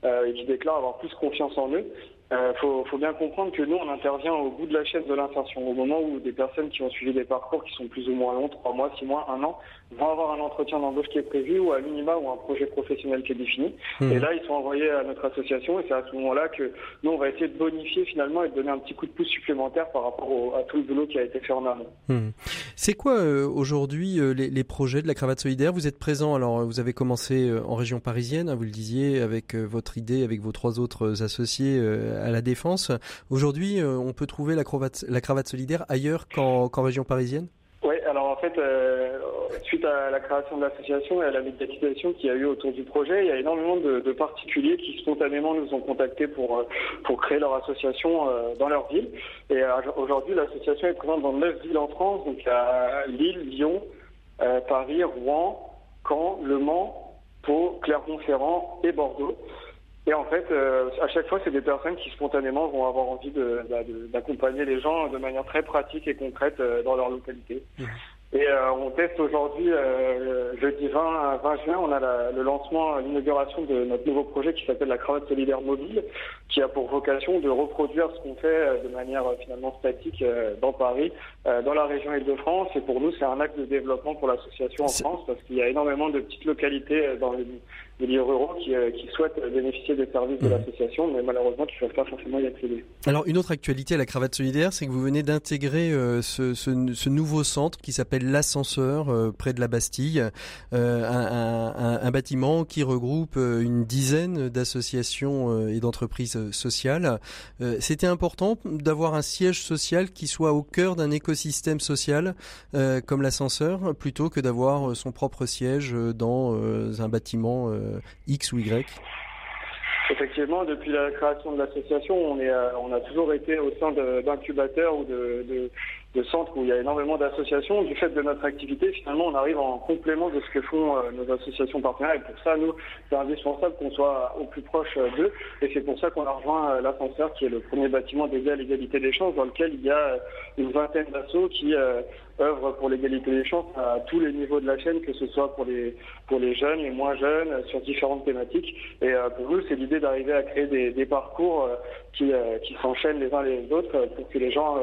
et qui déclarent avoir plus confiance en eux. Euh, faut, faut bien comprendre que nous, on intervient au bout de la chaîne de l'insertion, au moment où des personnes qui ont suivi des parcours qui sont plus ou moins longs, trois mois, six mois, un an, vont avoir un entretien d'embauche qui est prévu ou à minima ou un projet professionnel qui est défini. Mhm. Et là, ils sont envoyés à notre association et c'est à ce moment-là que nous, on va essayer de bonifier finalement et de donner un petit coup de pouce supplémentaire par rapport au- à tout le boulot qui a été fait en amont. Hmm. C'est quoi euh, aujourd'hui euh, les, les projets de la cravate solidaire? Vous êtes présent, alors vous avez commencé en région parisienne, hein, vous le disiez, avec votre idée, avec vos trois autres associés à la Défense. Aujourd'hui, euh, on peut trouver la cravate, solidaire ailleurs qu'en région parisienne? Oui, alors en fait, euh, suite à la création de l'association et à la médiatisation qu'il y a eu autour du projet, il y a énormément de, particuliers qui spontanément nous ont contactés pour, euh, créer leur association dans leur ville. Et aujourd'hui, l'association est présente dans neuf villes en France, donc à Lille, Lyon, Paris, Rouen, Caen, Le Mans, Pau, Clermont-Ferrand et Bordeaux. Et en fait, euh, à chaque fois, c'est des personnes qui spontanément vont avoir envie de- bah, de- d'accompagner les gens de manière très pratique et concrète euh, dans leur localité. Et euh, on teste aujourd'hui, jeudi 20, 20 juin, on a la- le lancement, l'inauguration de notre nouveau projet qui s'appelle la cravate solidaire mobile, qui a pour vocation de reproduire ce qu'on fait de manière finalement statique dans Paris, dans la région Île-de-France. Et pour nous, c'est un axe de développement pour l'association en France parce qu'il y a énormément de petites localités dans les milieux ruraux qui, euh, qui souhaitent bénéficier des services de l'association, mais malheureusement qui ne peuvent pas forcément y accéder. Alors une autre actualité à la cravate solidaire, c'est que vous venez d'intégrer euh, ce, ce, ce nouveau centre qui s'appelle l'ascenseur euh, près de la Bastille, euh, un, un- un- un bâtiment qui regroupe une dizaine d'associations et d'entreprises sociales. C'était important d'avoir un siège social qui soit au cœur d'un écosystème social comme l'ascenseur, plutôt que d'avoir son propre siège dans un bâtiment X ou Y. Effectivement, depuis la création de l'association, on, euh, a toujours été au sein d'incubateurs ou de- de centres où il y a énormément d'associations. Du fait de notre activité, finalement, on arrive en complément de ce que font euh, nos associations partenaires. Et pour ça, nous, c'est indispensable qu'on soit au plus proche euh, d'eux. Et c'est pour ça qu'on a rejoint euh, l'ascenseur, qui est le premier bâtiment dédié à l'égalité des chances, dans lequel il y a une vingtaine d'assos qui, euh, œuvre pour l'égalité des chances à tous les niveaux de la chaîne, que ce soit pour les pour les jeunes, les moins jeunes, sur différentes thématiques. Et pour nous, c'est l'idée d'arriver à créer des, des parcours qui qui s'enchaînent les uns les autres pour que les gens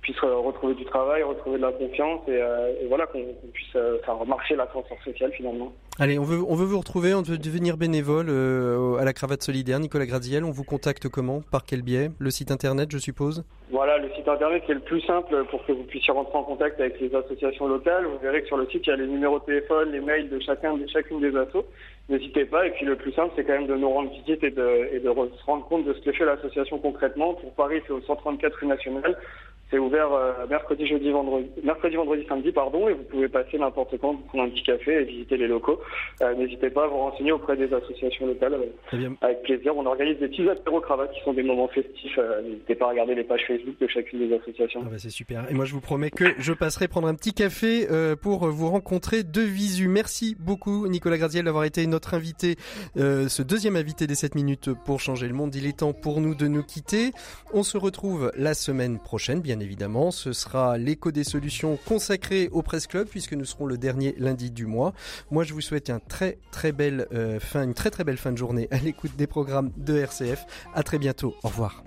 puissent retrouver du travail, retrouver de la confiance et, et voilà qu'on puisse faire marcher l'ascenseur social finalement. Allez, on veut, on veut vous retrouver, on veut devenir bénévole euh, à la cravate solidaire. Nicolas Graziel, on vous contacte comment? Par quel biais? Le site internet, je suppose? Voilà, le site internet c'est le plus simple pour que vous puissiez rentrer en contact avec les associations locales. Vous verrez que sur le site, il y a les numéros de téléphone, les mails de chacun, de chacune des assos. N'hésitez pas. Et puis le plus simple, c'est quand même de nous rendre visite et de, et de se rendre compte de ce que fait l'association concrètement. Pour Paris, c'est au 134 rue nationale. C'est ouvert euh, mercredi, jeudi, vendredi, mercredi, vendredi, samedi, pardon, et vous pouvez passer n'importe quand, prendre un petit café et visiter les locaux. Euh, n'hésitez pas à vous renseigner auprès des associations locales. Avec plaisir. On organise des petits apéros cravates qui sont des moments festifs. Euh, n'hésitez pas à regarder les pages Facebook de chacune des associations. Ah bah c'est super. Et moi, je vous promets que je passerai prendre un petit café pour vous rencontrer de visu. Merci beaucoup, Nicolas Graziel, d'avoir été notre invité, ce deuxième invité des 7 minutes pour changer le monde. Il est temps pour nous de nous quitter. On se retrouve la semaine prochaine, évidemment. Ce sera l'écho des solutions consacré au Presse Club puisque nous serons le dernier lundi du mois. Moi, je vous souhaite un très très belle euh, fin, une très très belle fin de journée à l'écoute des programmes de RCF. À très bientôt. Au revoir.